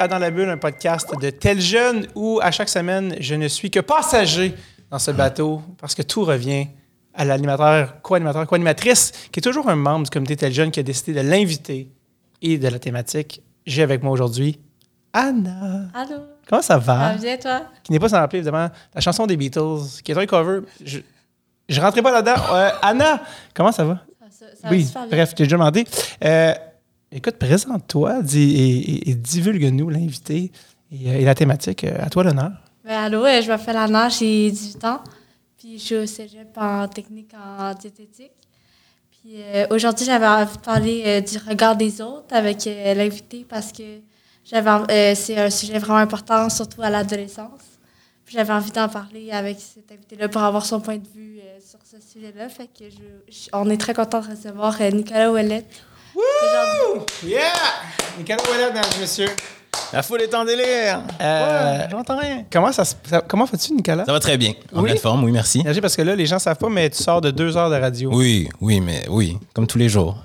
À Dans la Bulle, un podcast de tel jeune où à chaque semaine, je ne suis que passager dans ce bateau parce que tout revient à l'animateur, co-animateur, co-animatrice, qui est toujours un membre du comité tel jeune qui a décidé de l'inviter et de la thématique. J'ai avec moi aujourd'hui Anna. Allô? Comment ça Ça va? va bien, toi? Qui n'est pas sans rappeler, évidemment, la chanson des Beatles, qui est un cover. Je, je rentrais pas là-dedans. Euh, Anna, comment ça va? Ça, ça Oui, bref, j'ai déjà demandé. Euh, écoute, présente-toi et, divulgue-nous l'invité et, euh, la thématique. Euh, À toi l'honneur. Ben, allô, euh, je m'appelle Anna, j'ai 18 ans. Puis je suis au cégep en technique en diététique. Puis aujourd'hui, j'avais envie de parler du regard des autres avec l'invité parce que j'avais c'est un sujet vraiment important, surtout à l'adolescence. Puis j'avais envie d'en parler avec cet invité-là pour avoir son point de vue sur ce sujet-là. Fait que je, on est très content de recevoir Nicolas Ouellette. Aujourd'hui. Yeah! Nicolas Ouellet, mesdames et messieurs. La foule est en délire. Euh, Ouais, j'entends rien. Comment, ça, se- ça- comment vas-tu, Nicolas? Ça va très bien. En Oui? pleine forme, oui, merci. Merci, Parce que là, les gens ne savent pas, mais tu sors de deux heures de radio. Oui, oui, mais oui, comme tous les jours.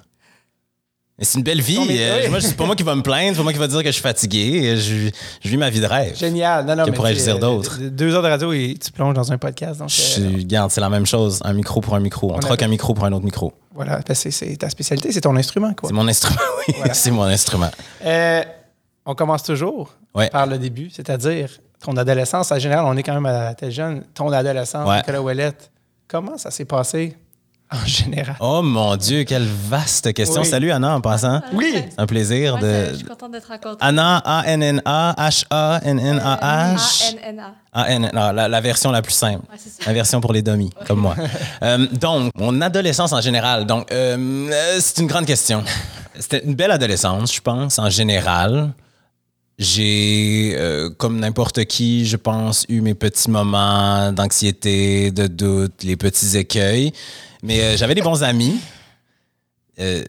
C'est une belle vie. Euh, moi, c'est pas moi qui va me plaindre, c'est pas moi qui va dire que je suis fatigué. Je, je vis ma vie de rêve. Génial. Non, non, Que pourrais-je tu- dire euh, d'autre? de- Deux heures de radio et tu plonges dans un podcast. Donc, Je euh, suis- Regarde, c'est la même chose. Un micro pour un micro. On, On troque un micro pour un autre micro. voilà, c'est ta spécialité, c'est ton instrument. quoi. C'est mon instrument, oui. c'est mon instrument. Euh, on commence toujours Ouais. par le début, c'est-à-dire ton adolescence. En général, on est quand même à tel jeune. Ton adolescence, Ouais. Nicolas Ouellette, comment ça s'est passé? En général? Oh mon Dieu, quelle vaste question. Oui. Salut Anna en passant. Oui. C'est un plaisir Ouais, de. je suis contente d'être rencontrée. Anna, A-N-N-A, H-A-N-N-A-H. A-N-N-A. La, la version la plus simple. Ouais, c'est ça. La version pour les dummies, comme moi. Euh, donc, mon adolescence en général. Donc, euh, euh, c'est une grande question. C'était une belle adolescence, je pense, en général. J'ai, euh, comme n'importe qui, je pense, eu mes petits moments d'anxiété, de doute, les petits écueils. Mais euh, j'avais des bons amis, euh,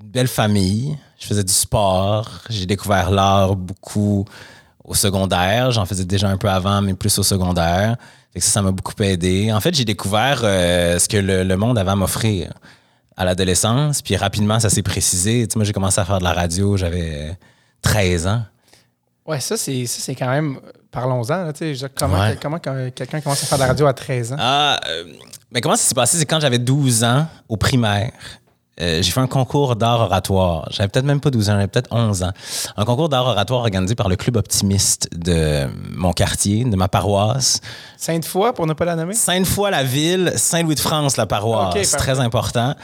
une belle famille. Je faisais du sport. J'ai découvert l'art beaucoup au secondaire. J'en faisais déjà un peu avant, mais plus au secondaire. Ça, m'a beaucoup aidé. En fait, j'ai découvert euh, ce que le, le monde avait à m'offrir à l'adolescence. Puis rapidement, ça s'est précisé. Tu sais, moi, j'ai commencé à faire de la radio, j'avais 13 ans. Ouais, ça, c'est ça, c'est quand même. Parlons-en. là, tu sais, comment Ouais. comment quelqu'un commence à faire de la radio à 13 ans? Ah, euh, mais comment ça s'est passé? C'est quand j'avais 12 ans, au primaire. Euh, j'ai fait un concours d'art oratoire. J'avais peut-être même pas 12 ans, j'avais peut-être 11 ans. Un concours d'art oratoire organisé par le Club Optimiste de mon quartier, de ma paroisse. Sainte-Foy, pour ne pas la nommer? Sainte-Foy-la-Ville, Saint-Louis-de-France, la paroisse. Ok, c'est parfait. très important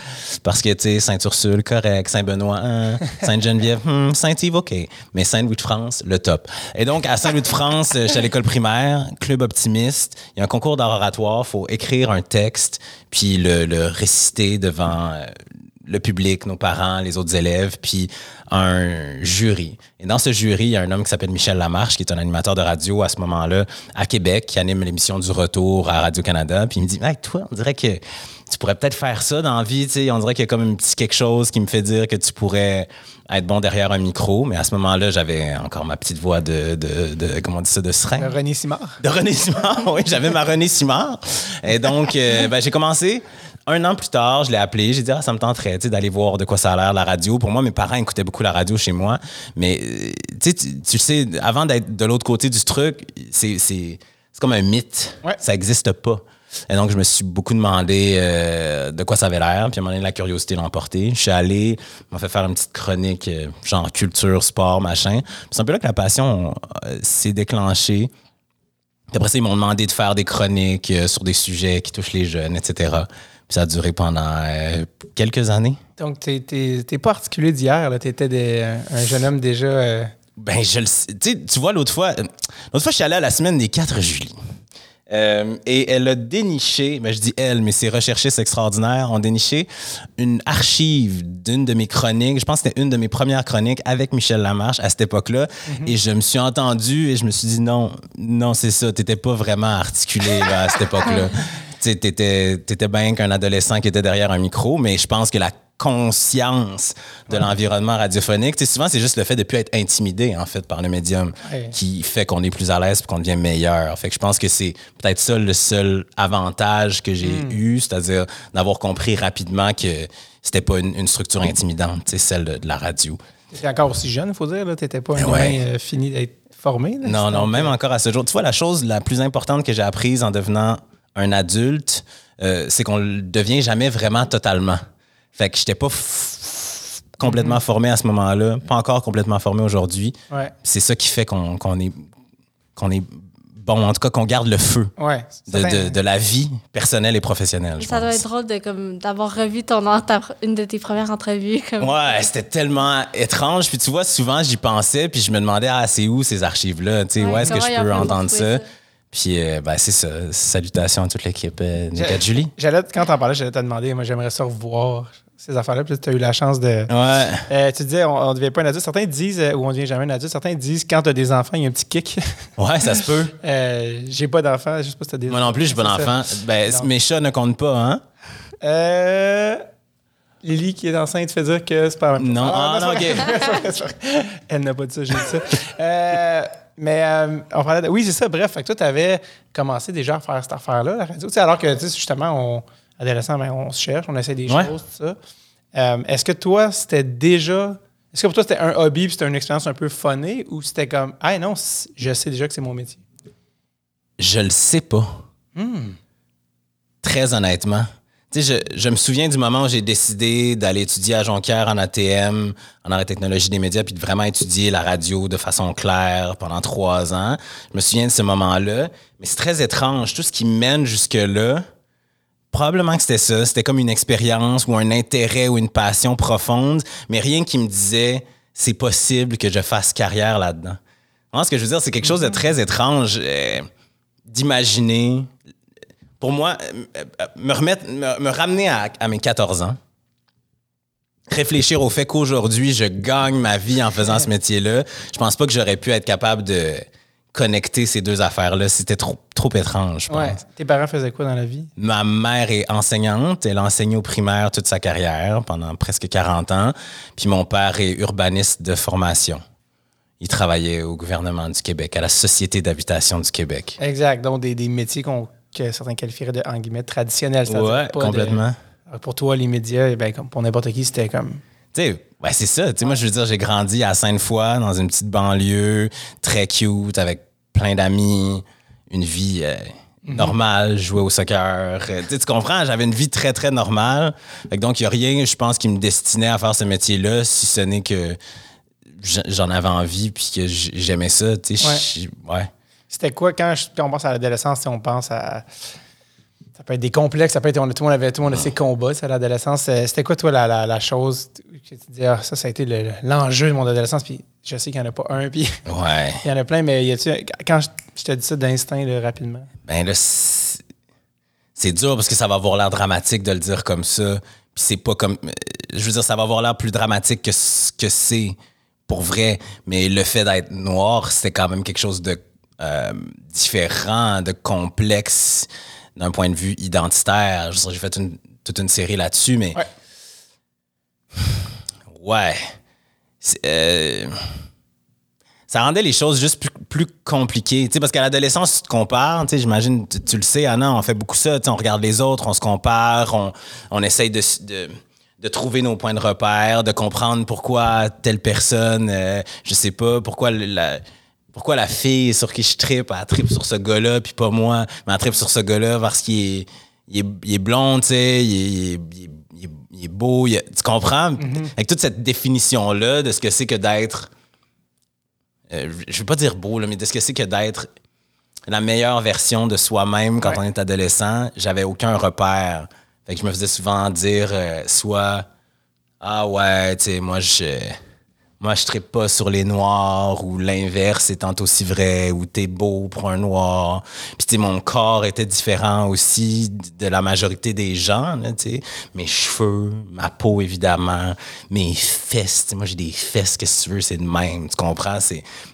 parce que, tu sais, Sainte-Ursule, correct. Saint-Benoît, hein. Sainte-Geneviève, hmm, Saint-Yves, OK. Mais Saint-Louis-de-France, le top. Et donc, à Saint-Louis-de-France, euh, j'étais à l'école primaire, club optimiste. Il y a un concours d'art oratoire. Il faut écrire un texte puis le, le réciter devant euh, le public, nos parents, les autres élèves, puis un jury. Et dans ce jury, il y a un homme qui s'appelle Michel Lamarche, qui est un animateur de radio à ce moment-là à Québec, qui anime l'émission du retour à Radio-Canada. Puis il me dit, hey, toi, on dirait que tu pourrais peut-être faire ça dans la vie. sais. On dirait qu'il y a comme un petit quelque chose qui me fait dire que tu pourrais être bon derrière un micro. Mais à ce moment-là, j'avais encore ma petite voix de, de, de comment on dit ça, de serein. Euh, René Simard. De René Simard, oui, j'avais ma René Simard. Et donc, euh, ben, j'ai commencé. Un an plus tard, je l'ai appelé. J'ai dit, ah, ça me tenterait d'aller voir de quoi ça a l'air la radio. Pour moi, mes parents écoutaient beaucoup la radio chez moi. Mais, euh, tu sais, tu tu sais, avant d'être de l'autre côté du truc, c'est c'est- c'est comme un mythe. Ouais. Ça n'existe pas. Et donc, je me suis beaucoup demandé euh, de quoi ça avait l'air. Puis à un moment donné, la curiosité l'a emporté. Je suis allé, m'a fait faire une petite chronique, euh, genre culture, sport, machin. Puis c'est un peu là que la passion euh, s'est déclenchée. Puis après ça, ils m'ont demandé de faire des chroniques sur des sujets qui touchent les jeunes, etc. Puis ça a duré pendant euh, quelques années. Donc, t'es- t'es t'es pas articulé d'hier. T'étais des- un jeune homme déjà. euh, Ben, je le sais. Tu tu vois, l'autre fois, euh, l'autre fois, je suis allé à la semaine des 4 juillet. Euh, et elle a déniché, ben je dis elle, mais ses recherchistes extraordinaires ont déniché une archive d'une de mes chroniques. Je pense que c'était une de mes premières chroniques avec Michel Lamarche à cette époque-là. Et je me suis entendu et je me suis dit non, non, c'est ça, t'étais pas vraiment articulé là, à cette époque-là. t'étais, étais bien qu'un adolescent qui était derrière un micro, mais je pense que la conscience de l'environnement radiophonique. Tu sais, souvent, c'est juste le fait de ne plus être intimidé, en fait, par le médium Ouais. qui fait qu'on est plus à l'aise et qu'on devient meilleur. Fait que je pense que c'est peut-être ça le seul avantage que j'ai eu, c'est-à-dire d'avoir compris rapidement que c'était pas une, une structure intimidante, celle de, de la radio. Tu étais encore aussi jeune, il faut dire. Tu n'étais pas un Ouais. humain, euh, fini d'être formé. là. Non, non, même encore à ce jour. Tu vois, la chose la plus importante que j'ai apprise en devenant un adulte, euh, c'est qu'on le devient jamais vraiment totalement. Fait que j'étais pas complètement formé à ce moment-là, pas encore complètement formé aujourd'hui. Ouais. C'est ça qui fait qu'on est, qu'on est bon, en tout cas qu'on garde le feu Ouais. de, de- de la vie personnelle et professionnelle. Ça doit être drôle de, comme, d'avoir revu ton, ta- une de tes premières entrevues. Comme, Ouais, c'était tellement étrange. Puis tu vois, souvent, j'y pensais, puis je me demandais, ah, c'est où ces archives-là? Tu sais, Ouais, où est-ce que je peux entendre ça? Puis, euh, ben, c'est ça. Salutations à toute l'équipe euh, de Julie. J'allais, quand t'en parlais, j'allais te demander, moi, j'aimerais ça revoir ces affaires-là. Puis tu as eu la chance de. Ouais. Euh, tu disais, on ne devient pas un adulte. Certains disent, euh, ou on ne devient jamais un adulte. Certains disent, quand tu as des enfants, il y a un petit kick. Ouais, ça se peut. J'ai pas d'enfants, je sais pas si tu as des Moi non plus, j'ai pas C'est ça. d'enfant. Ben, mes chats ne comptent pas, hein? Euh, Lily qui est enceinte fait dire que c'est pas Non. Ah, non, c'est ok. Elle n'a pas dit ça, j'ai dit ça. Euh, mais euh, on parlait de- Oui, c'est ça. Bref, fait que toi, tu avais commencé déjà à faire cette affaire-là, la radio. Alors que, justement, on, adolescent, ben, on se cherche, on essaie des Ouais. choses, tout ça. Euh, Est-ce que toi, c'était déjà. Est-ce que pour toi, c'était un hobby puis c'était une expérience un peu funnée ou c'était comme, ah non, je sais déjà que c'est mon métier? Je le sais pas. Hmm. Très honnêtement. Tu sais, je, je me souviens du moment où j'ai décidé d'aller étudier à Jonquière en ATM, en arts et technologie des médias, puis de vraiment étudier la radio de façon claire pendant trois ans. Je me souviens de ce moment-là. Mais c'est très étrange. Tout ce qui mène jusque-là, probablement que c'était ça. C'était comme une expérience ou un intérêt ou une passion profonde, mais rien qui me disait c'est possible que je fasse carrière là-dedans. Moi, ce que je veux dire, c'est quelque chose de très étrange euh, d'imaginer. Pour moi, euh, euh, me remettre, me, me ramener à, à mes 14 ans, réfléchir au fait qu'aujourd'hui, je gagne ma vie en faisant ce métier-là, je pense pas que j'aurais pu être capable de connecter ces deux affaires-là. C'était trop, trop étrange, je pense. Ouais. Tes parents faisaient quoi dans la vie? Ma mère est enseignante. Elle a enseigné au primaire toute sa carrière pendant presque 40 ans. Puis mon père est urbaniste de formation. Il travaillait au gouvernement du Québec, à la Société d'habitation du Québec. Exact. Donc, des, des métiers qu'on, que certains qualifieraient de, en guillemets, traditionnels. c'est-à-dire Ouais, de- complètement. Pour toi, les médias, eh ben, comme pour n'importe qui, c'était comme. Tu sais, ouais, c'est ça. Tu sais, moi, je veux dire, j'ai grandi à Sainte-Foy, dans une petite banlieue, très cute, avec plein d'amis, une vie euh, normale, jouer au soccer. Euh, tu comprends? J'avais une vie très, très normale. Donc, il n'y a rien, je pense, qui me destinait à faire ce métier-là, si ce n'est que j'en avais envie puis que j'aimais ça. Ouais. C'était quoi quand, je- quand on pense à l'adolescence, on pense à. Ça peut être des complexes, ça peut être. on a- tout le monde avait tout le monde a ses combats, c'est à l'adolescence. Euh, C'était quoi, toi, la, la, la chose que tu dis, ah, ça, ça a été le- l'enjeu de mon adolescence, puis je sais qu'il n'y en a pas un, puis Ouais. il y en a plein, mais y. Quand je, je te dis ça d'instinct, rapidement? Ben là, c'est c'est dur parce que ça va avoir l'air dramatique de le dire comme ça. Puis c'est pas comme. euh, Je veux dire, ça va avoir l'air plus dramatique que ce que c'est pour vrai. Mais le fait d'être noir, c'était quand même quelque chose de euh, différent, de complexe d'un point de vue identitaire. J'ai fait une- toute une série là-dessus, mais. Ouais. Ouais. Euh, ça rendait les choses juste plus, plus compliquées. Tu sais, parce qu'à l'adolescence, tu te compares. J'imagine, tu, tu le sais, Anna, on fait beaucoup ça. On regarde les autres, on se compare, on, on essaye de, de, de trouver nos points de repère, de comprendre pourquoi telle personne, euh, je sais pas, pourquoi la, pourquoi la fille sur qui je tripe, elle tripe sur ce gars-là, puis pas moi, mais elle tripe sur ce gars-là parce qu'il est, il est, il est blond, tu sais, il est, il il beau, il tu comprends? Avec toute cette définition-là de ce que c'est que d'être euh, je veux pas dire beau, là, mais de ce que c'est que d'être la meilleure version de soi-même quand Ouais. on est adolescent, j'avais aucun repère. Fait que je me faisais souvent dire euh, soit Ah ouais, tu sais, moi je moi je trippe pas sur les noirs ou l'inverse étant aussi vrai ou t'es beau pour un noir. Puis mon corps était différent aussi de la majorité des gens, là. Mes cheveux, ma peau évidemment, mes fesses, moi j'ai des fesses, qu'est-ce que tu veux, c'est de même, tu comprends?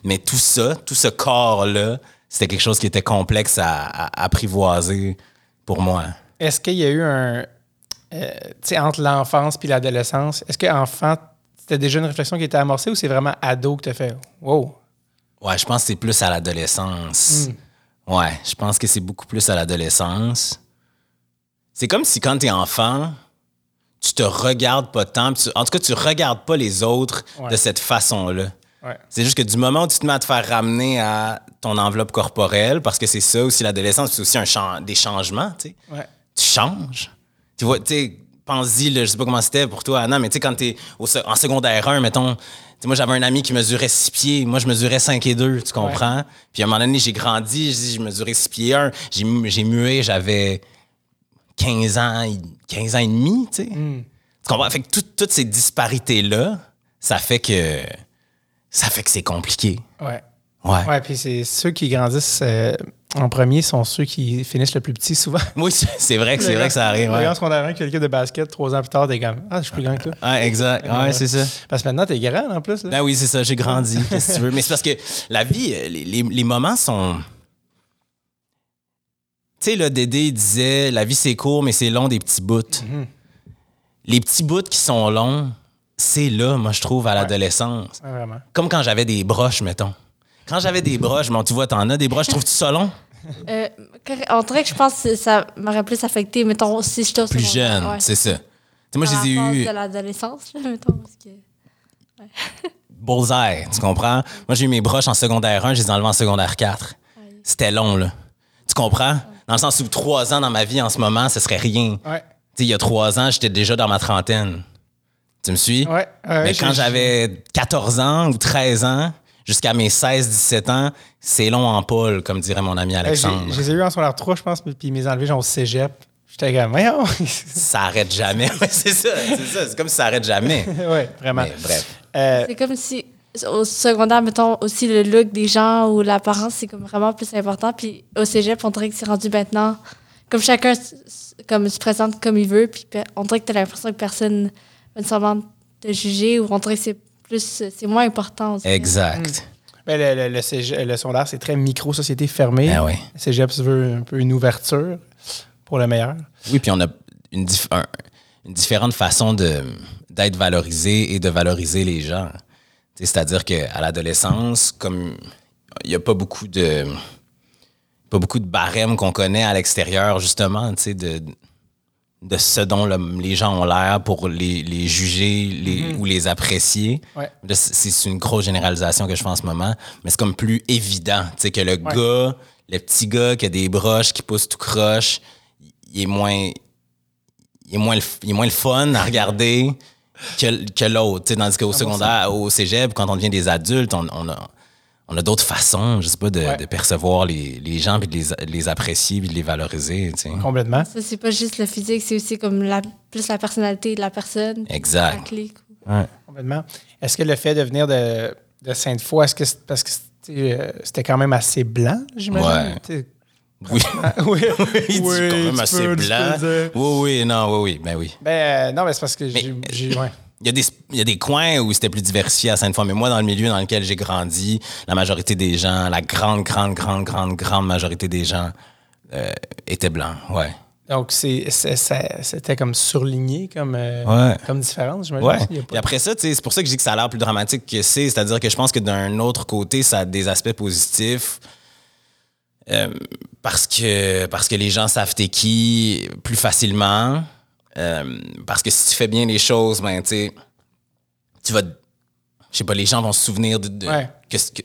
Mais tout ça, tout ce corps-là, c'était quelque chose qui était complexe à, à apprivoiser pour moi. Est-ce qu'il y a eu un. euh, tu sais, entre l'enfance puis l'adolescence, est-ce qu'enfant, c'était déjà une réflexion qui était amorcée ou c'est vraiment ado que tu as fait Wow! Ouais, je pense que c'est plus à l'adolescence. Ouais, je pense que c'est beaucoup plus à l'adolescence. C'est comme si quand t'es enfant, tu te regardes pas tant. tu- en tout cas, tu regardes pas les autres Ouais. de cette façon-là. Ouais. C'est juste que du moment où tu te mets à te faire ramener à ton enveloppe corporelle, parce que c'est ça aussi l'adolescence, c'est aussi un des changements, tu sais. Ouais. Tu changes. Tu vois, tu sais, pense-y, je sais pas comment c'était pour toi, Anna, mais tu sais, quand t'es au en secondaire 1, mettons, moi, j'avais un ami qui mesurait 6 pieds. Moi, je mesurais 5 et 2, tu comprends? Puis à un moment donné, j'ai grandi, je je mesurais 6 pieds 1. J'ai, j'ai mué, j'avais 15 ans, et- 15 ans et demi, tu sais. Tu comprends? Fait que tout- toutes ces disparités-là, ça fait que ça fait que c'est compliqué. Ouais. Ouais. Ouais, puis c'est ceux qui grandissent euh, en premier sont ceux qui finissent le plus petit souvent. Oui, c'est vrai que c'est vrai que ça arrive. Ouais, Regarde qu'on a un qui a l'équipe de basket, trois ans plus tard, t'es comme Ah, je suis plus grand que toi. Ouais, exact. Ouais, c'est ça. Parce que maintenant, t'es grand en plus. Là. Ben oui, c'est ça, j'ai grandi, qu'est-ce que tu veux. Mais c'est parce que la vie, euh, les, les- les moments sont. Tu sais, là, Dédé disait la vie c'est court, mais c'est long des petits bouts. Les petits bouts qui sont longs, c'est là, moi, je trouve, à l'adolescence. Ouais, vraiment. Comme quand j'avais des broches, mettons. Quand j'avais des broches, bon, tu vois, t'en as des broches, trouves-tu ça long? Euh, on dirait que je pense que ça m'aurait plus affecté, mettons, si j'étais Plus jeune, ouais. c'est ça. Tu sais, moi, je les ai eus de l'adolescence, là, mettons, parce que... bullseye, tu comprends? Moi, j'ai eu mes broches en secondaire 1, je les ai enlevées en secondaire 4. C'était long, là. Tu comprends? Dans le sens où trois ans dans ma vie en ce moment, ce serait rien. Ouais. Tu sais, il y a trois ans, j'étais déjà dans ma trentaine. Tu me suis? Ouais. ouais, Mais quand j'avais 14 ans ou 13 ans, jusqu'à mes 16-17 ans, c'est long en poule, comme dirait mon ami j'ai- Alexandre. Je les ai eu en secondaire 3, je pense, puis ils m'ont enlevé genre au cégep. J'étais comme, voyons. Ça arrête jamais. Ouais, c'est ça, c'est ça. C'est comme si ça arrête jamais. ouais, vraiment. Mais bref. Euh, C'est comme si au secondaire, mettons, aussi le look des gens ou l'apparence, c'est comme vraiment plus important. Puis au cégep, on dirait que c'est rendu maintenant, comme chacun comme se présente comme il veut, puis on dirait que t'as l'impression que personne va nécessairement te juger ou on dirait que c'est plus, c'est moins important. dirait. Exact. ben, le, le, le, cégep- le secondaire, c'est très micro-société fermée. Ah oui. Le cégep, tu veux un peu une ouverture pour le meilleur. Oui, puis on a une, dif- un- une différente façon de, d'être valorisé et de valoriser les gens. C'est-à-dire qu'à l'adolescence, comme il n'y a pas beaucoup de pas beaucoup de barèmes qu'on connaît à l'extérieur, justement, tu sais, de, de ce dont le- les gens ont l'air pour les, les juger les, ou les apprécier. Ouais. C'est une grosse généralisation que je fais en ce moment, mais c'est comme plus évident, tu sais, que le gars, le petit gars qui a des broches, qui pousse tout croche, il est moins il est moins le, il est moins le fun à regarder que, que l'autre. Tandis qu'au secondaire, au cégep, quand on devient des adultes, on, on a, on a d'autres façons, je sais pas, de, Ouais. de percevoir les, les gens, puis de les, les apprécier, puis de les valoriser. tu sais. Complètement. Ça, c'est pas juste le physique, c'est aussi comme la, plus la personnalité de la personne. La Exact. clé. Complètement. Est-ce que le fait de venir de, de Sainte-Foy, est-ce que c'est parce que c'était euh, c'était quand même assez blanc, j'imagine? Ouais. Oui. oui, dit Oui, quand même assez peux- blanc. Oui, oui, non, oui, oui, ben oui. Ben, euh, non, mais c'est parce que j'ai- ouais. Il y, a des, il y a des coins où c'était plus diversifié à Sainte-Foy, mais moi, dans le milieu dans lequel j'ai grandi, la majorité des gens, la grande, grande, grande, grande, grande majorité des gens euh, étaient blancs, ouais. Donc, c'est- c'est- ça- c'était comme surligné comme, euh, Ouais. comme différence, j'imagine. Ouais. Il y a pas- Puis après ça, tu sais, c'est pour ça que je dis que ça a l'air plus dramatique que c'est. C'est-à-dire que je pense que d'un autre côté, ça a des aspects positifs. Euh, parce que parce que les gens savent t'es qui plus facilement. Euh, parce que si tu fais bien les choses, ben tu tu vas. Je sais pas, les gens vont se souvenir de. de- Ouais. que, ce que-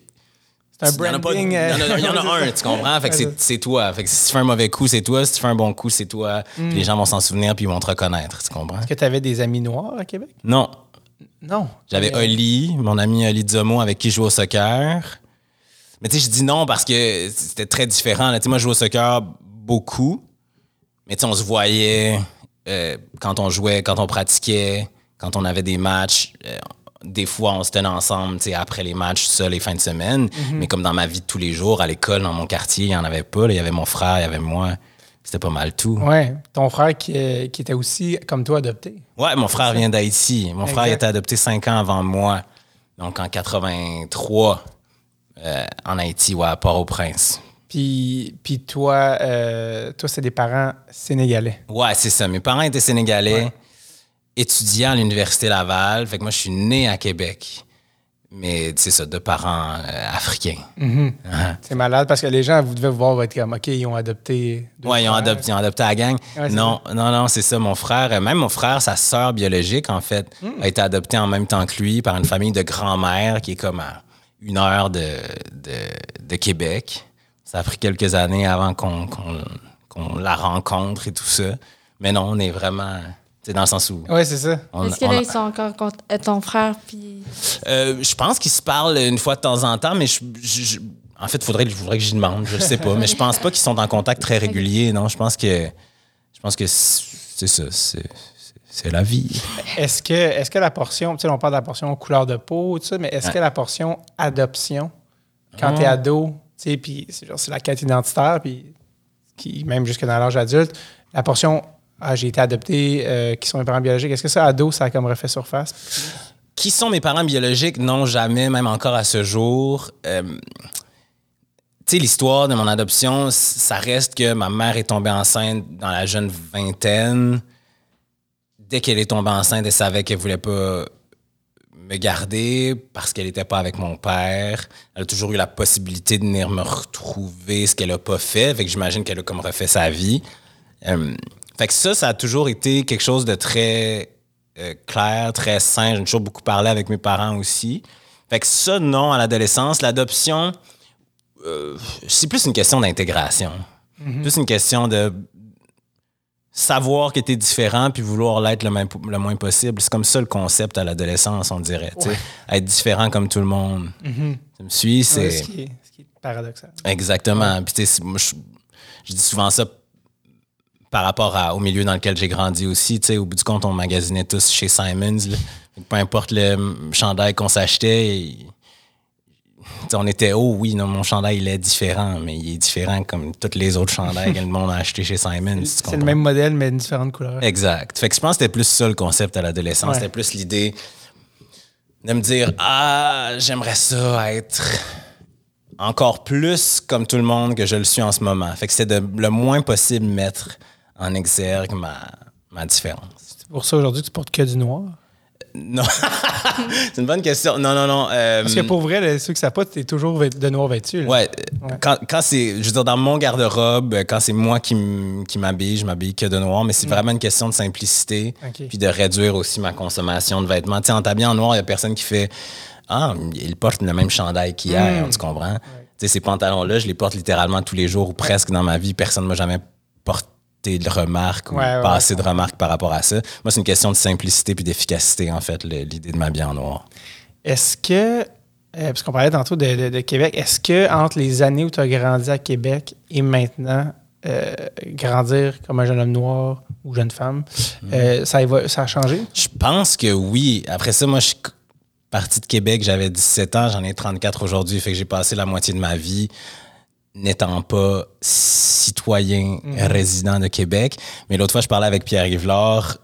C'est un branding. Il y en a, il y en a euh, un, tu comprends? Fait que c'est- toi. Fait que si tu fais un mauvais coup, c'est toi. Si tu fais un bon coup, c'est toi. Puis les gens vont s'en souvenir puis ils vont te reconnaître, tu comprends? Est-ce que tu avais des amis noirs à Québec? Non, Non. j'avais Mais- Oli, mon ami Oli Zomo avec qui je joue au soccer. Mais tu sais, je dis non parce que c'était très différent. là. Moi, je joue au soccer beaucoup. Mais tu sais, on se voyait euh, quand on jouait, quand on pratiquait, quand on avait des matchs. Euh, des fois, on se tenait ensemble tu sais, après les matchs, ça, les fins de semaine. Mais comme dans ma vie de tous les jours, à l'école, dans mon quartier, il n'y en avait pas. Il y avait mon frère, il y avait moi. C'était pas mal tout. Ouais. Ton frère qui, euh, qui était aussi, comme toi, adopté. Ouais, mon frère vient d'Haïti. Mon frère il été adopté cinq ans avant moi. Donc en 83, euh, en Haïti, ouais, à Port-au-Prince. Puis, puis toi, euh, toi, c'est des parents sénégalais. Ouais, c'est ça. Mes parents étaient sénégalais, étudiants à l'Université Laval. Fait que moi, je suis né à Québec. mais c'est ça, de parents euh, africains. Mhm. Uh-huh. C'est malade parce que les gens, vous devez voir, vont être comme, OK, ils ont adopté. Ouais, ils ont adopté, ils ont adopté la gang. Ouais, non, non, non, c'est ça. Mon frère, euh, même mon frère, sa sœur biologique, en fait, Hmm. a été adoptée en même temps que lui par une famille de grand-mère qui est comme à une heure de, de, de Québec. Ça a pris quelques années avant qu'on qu'on- qu'on la rencontre et tout ça. Mais non, on est vraiment. C'est dans le sens où. Ouais, c'est ça. Est-ce que là, ils sont encore contre euh, ton frère? Puis... Euh, je pense qu'ils se parlent une fois de temps en temps, mais je, je- je- en fait, il faudrait, faudrait que j'y demande. Je sais pas. mais je pense pas qu'ils sont en contact très régulier. Non, je pense que. Je pense que c'est ça. C'est la vie. Est-ce que, est que la portion, tu sais, on parle de la portion couleur de peau, tout ça, mais est-ce que la portion adoption, quand Ah. t'es ado, tu puis c'est la quête identitaire, puis qui, même jusque dans l'âge adulte, la portion, ah, j'ai été adopté, euh, qui sont mes parents biologiques, est-ce que ça, ado, ça a comme refait surface? Qui sont mes parents biologiques? Non, jamais, même encore à ce jour. Euh, tu sais, l'histoire de mon adoption, ça reste que ma mère est tombée enceinte dans la jeune vingtaine. Dès qu'elle est tombée enceinte, elle savait qu'elle voulait pas me garder parce qu'elle n'était pas avec mon père. Elle a toujours eu la possibilité de venir me retrouver, ce qu'elle a pas fait. Fait que j'imagine qu'elle a comme refait sa vie. Euh, fait que ça, ça a toujours été quelque chose de très euh, clair, très sain. J'ai toujours beaucoup parlé avec mes parents aussi. Fait que ça, non, à l'adolescence. L'adoption, euh, c'est plus une question d'intégration. Plus une question de savoir que tu es différent puis vouloir l'être le, même- le moins possible. C'est comme ça le concept à l'adolescence, on dirait. Être différent comme tout le monde. Tu me suis? Ouais, C'est... ce, qui est, ce qui est paradoxal. Exactement. Puis, moi, je, je dis souvent ça par rapport à- au milieu dans lequel j'ai grandi aussi. Au bout du compte, on magasinait tous chez Simons. là. Peu importe le chandail qu'on s'achetait, on était, oh oui, non, mon chandail, il est différent, mais il est différent comme tous les autres chandails que le monde a acheté chez Simons. tu C'est le même modèle, mais une différente couleur. Exact. Fait que je pense que c'était plus ça le concept à l'adolescence. Ouais. C'était plus l'idée de me dire Ah, j'aimerais ça être encore plus comme tout le monde que je le suis en ce moment. Fait que c'était de le moins possible mettre en exergue ma, ma différence. C'est pour ça aujourd'hui que tu portes que du noir. Non. C'est une bonne question. Non, non, non. euh, Parce que pour vrai, là, ceux qui savent pas, tu es toujours de noir vêtu. là. Ouais, quand, quand c'est, je veux dire, dans mon garde-robe, quand c'est moi qui, m'habille, je m'habille que de noir, mais c'est vraiment une question de simplicité, Mm. Ok. puis de réduire aussi ma consommation de vêtements. Tu sais, en t'habillant en noir, il y a personne qui fait Ah, il porte le même chandail qu'hier, Mm. tu comprends? Tu sais, ces pantalons-là, je les porte littéralement tous les jours ou presque dans ma vie. Personne ne m'a jamais porté de remarques ou Ouais, ouais, passé de remarques par rapport à ça. Moi, c'est une question de simplicité puis d'efficacité, en fait, l'idée de m'habiller en noir. Est-ce que, euh, parce qu'on parlait tantôt de, de- de Québec, est-ce que entre les années où tu as grandi à Québec et maintenant, euh, grandir comme un jeune homme noir ou jeune femme, Mm. euh, ça, évo- ça a changé? Je pense que oui. Après ça, moi, je suis parti de Québec, j'avais 17 ans, j'en ai 34 aujourd'hui, fait que j'ai passé la moitié de ma vie n'étant pas citoyen résident de Québec. Mais l'autre fois, je parlais avec Pierre Yvelard,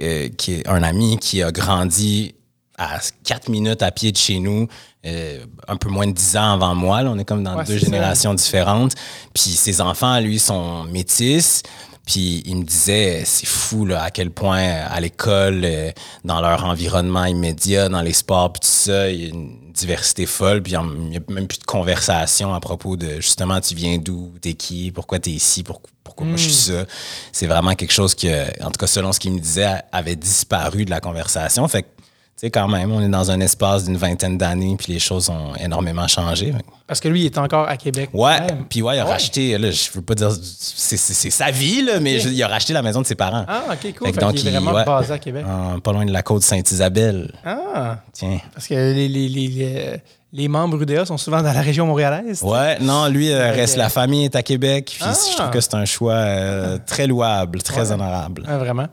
euh, qui est un ami qui a grandi à 4 minutes à pied de chez nous, euh, un peu moins de 10 ans avant moi. là. on est comme dans Ouais, deux générations différentes. Puis ses enfants, lui, sont métis. Puis il me disait, c'est fou là, à quel point à l'école, euh, dans leur environnement immédiat, dans les sports, puis tout ça, il y a une diversité folle. Puis il n'y a même plus de conversation à propos de justement, tu viens d'où, t'es qui, pourquoi t'es ici, pourquoi, pourquoi moi je suis ça. C'est vraiment quelque chose qui, en tout cas selon ce qu'il me disait, avait disparu de la conversation. Fait que, sais, quand même, on est dans un espace d'une vingtaine d'années, puis les choses ont énormément changé. Parce que lui, il est encore à Québec. Ouais, puis ouais, il a Ouais. racheté, là, je veux pas dire, c'est sa vie, là, mais je- il a racheté la maison de ses parents. Ah, OK, cool. Fait Fait que donc, il est vraiment ouais. basé à Québec. En- pas loin de la côte Sainte-Isabelle. Ah, Tiens. parce que les, les, les, les, les membres UDA sont souvent dans la région montréalaise. Ouais, non, lui, euh, reste, Ok. la famille est à Québec, puis Ah. je trouve que c'est un choix euh, très louable, très honorable. Ah, vraiment.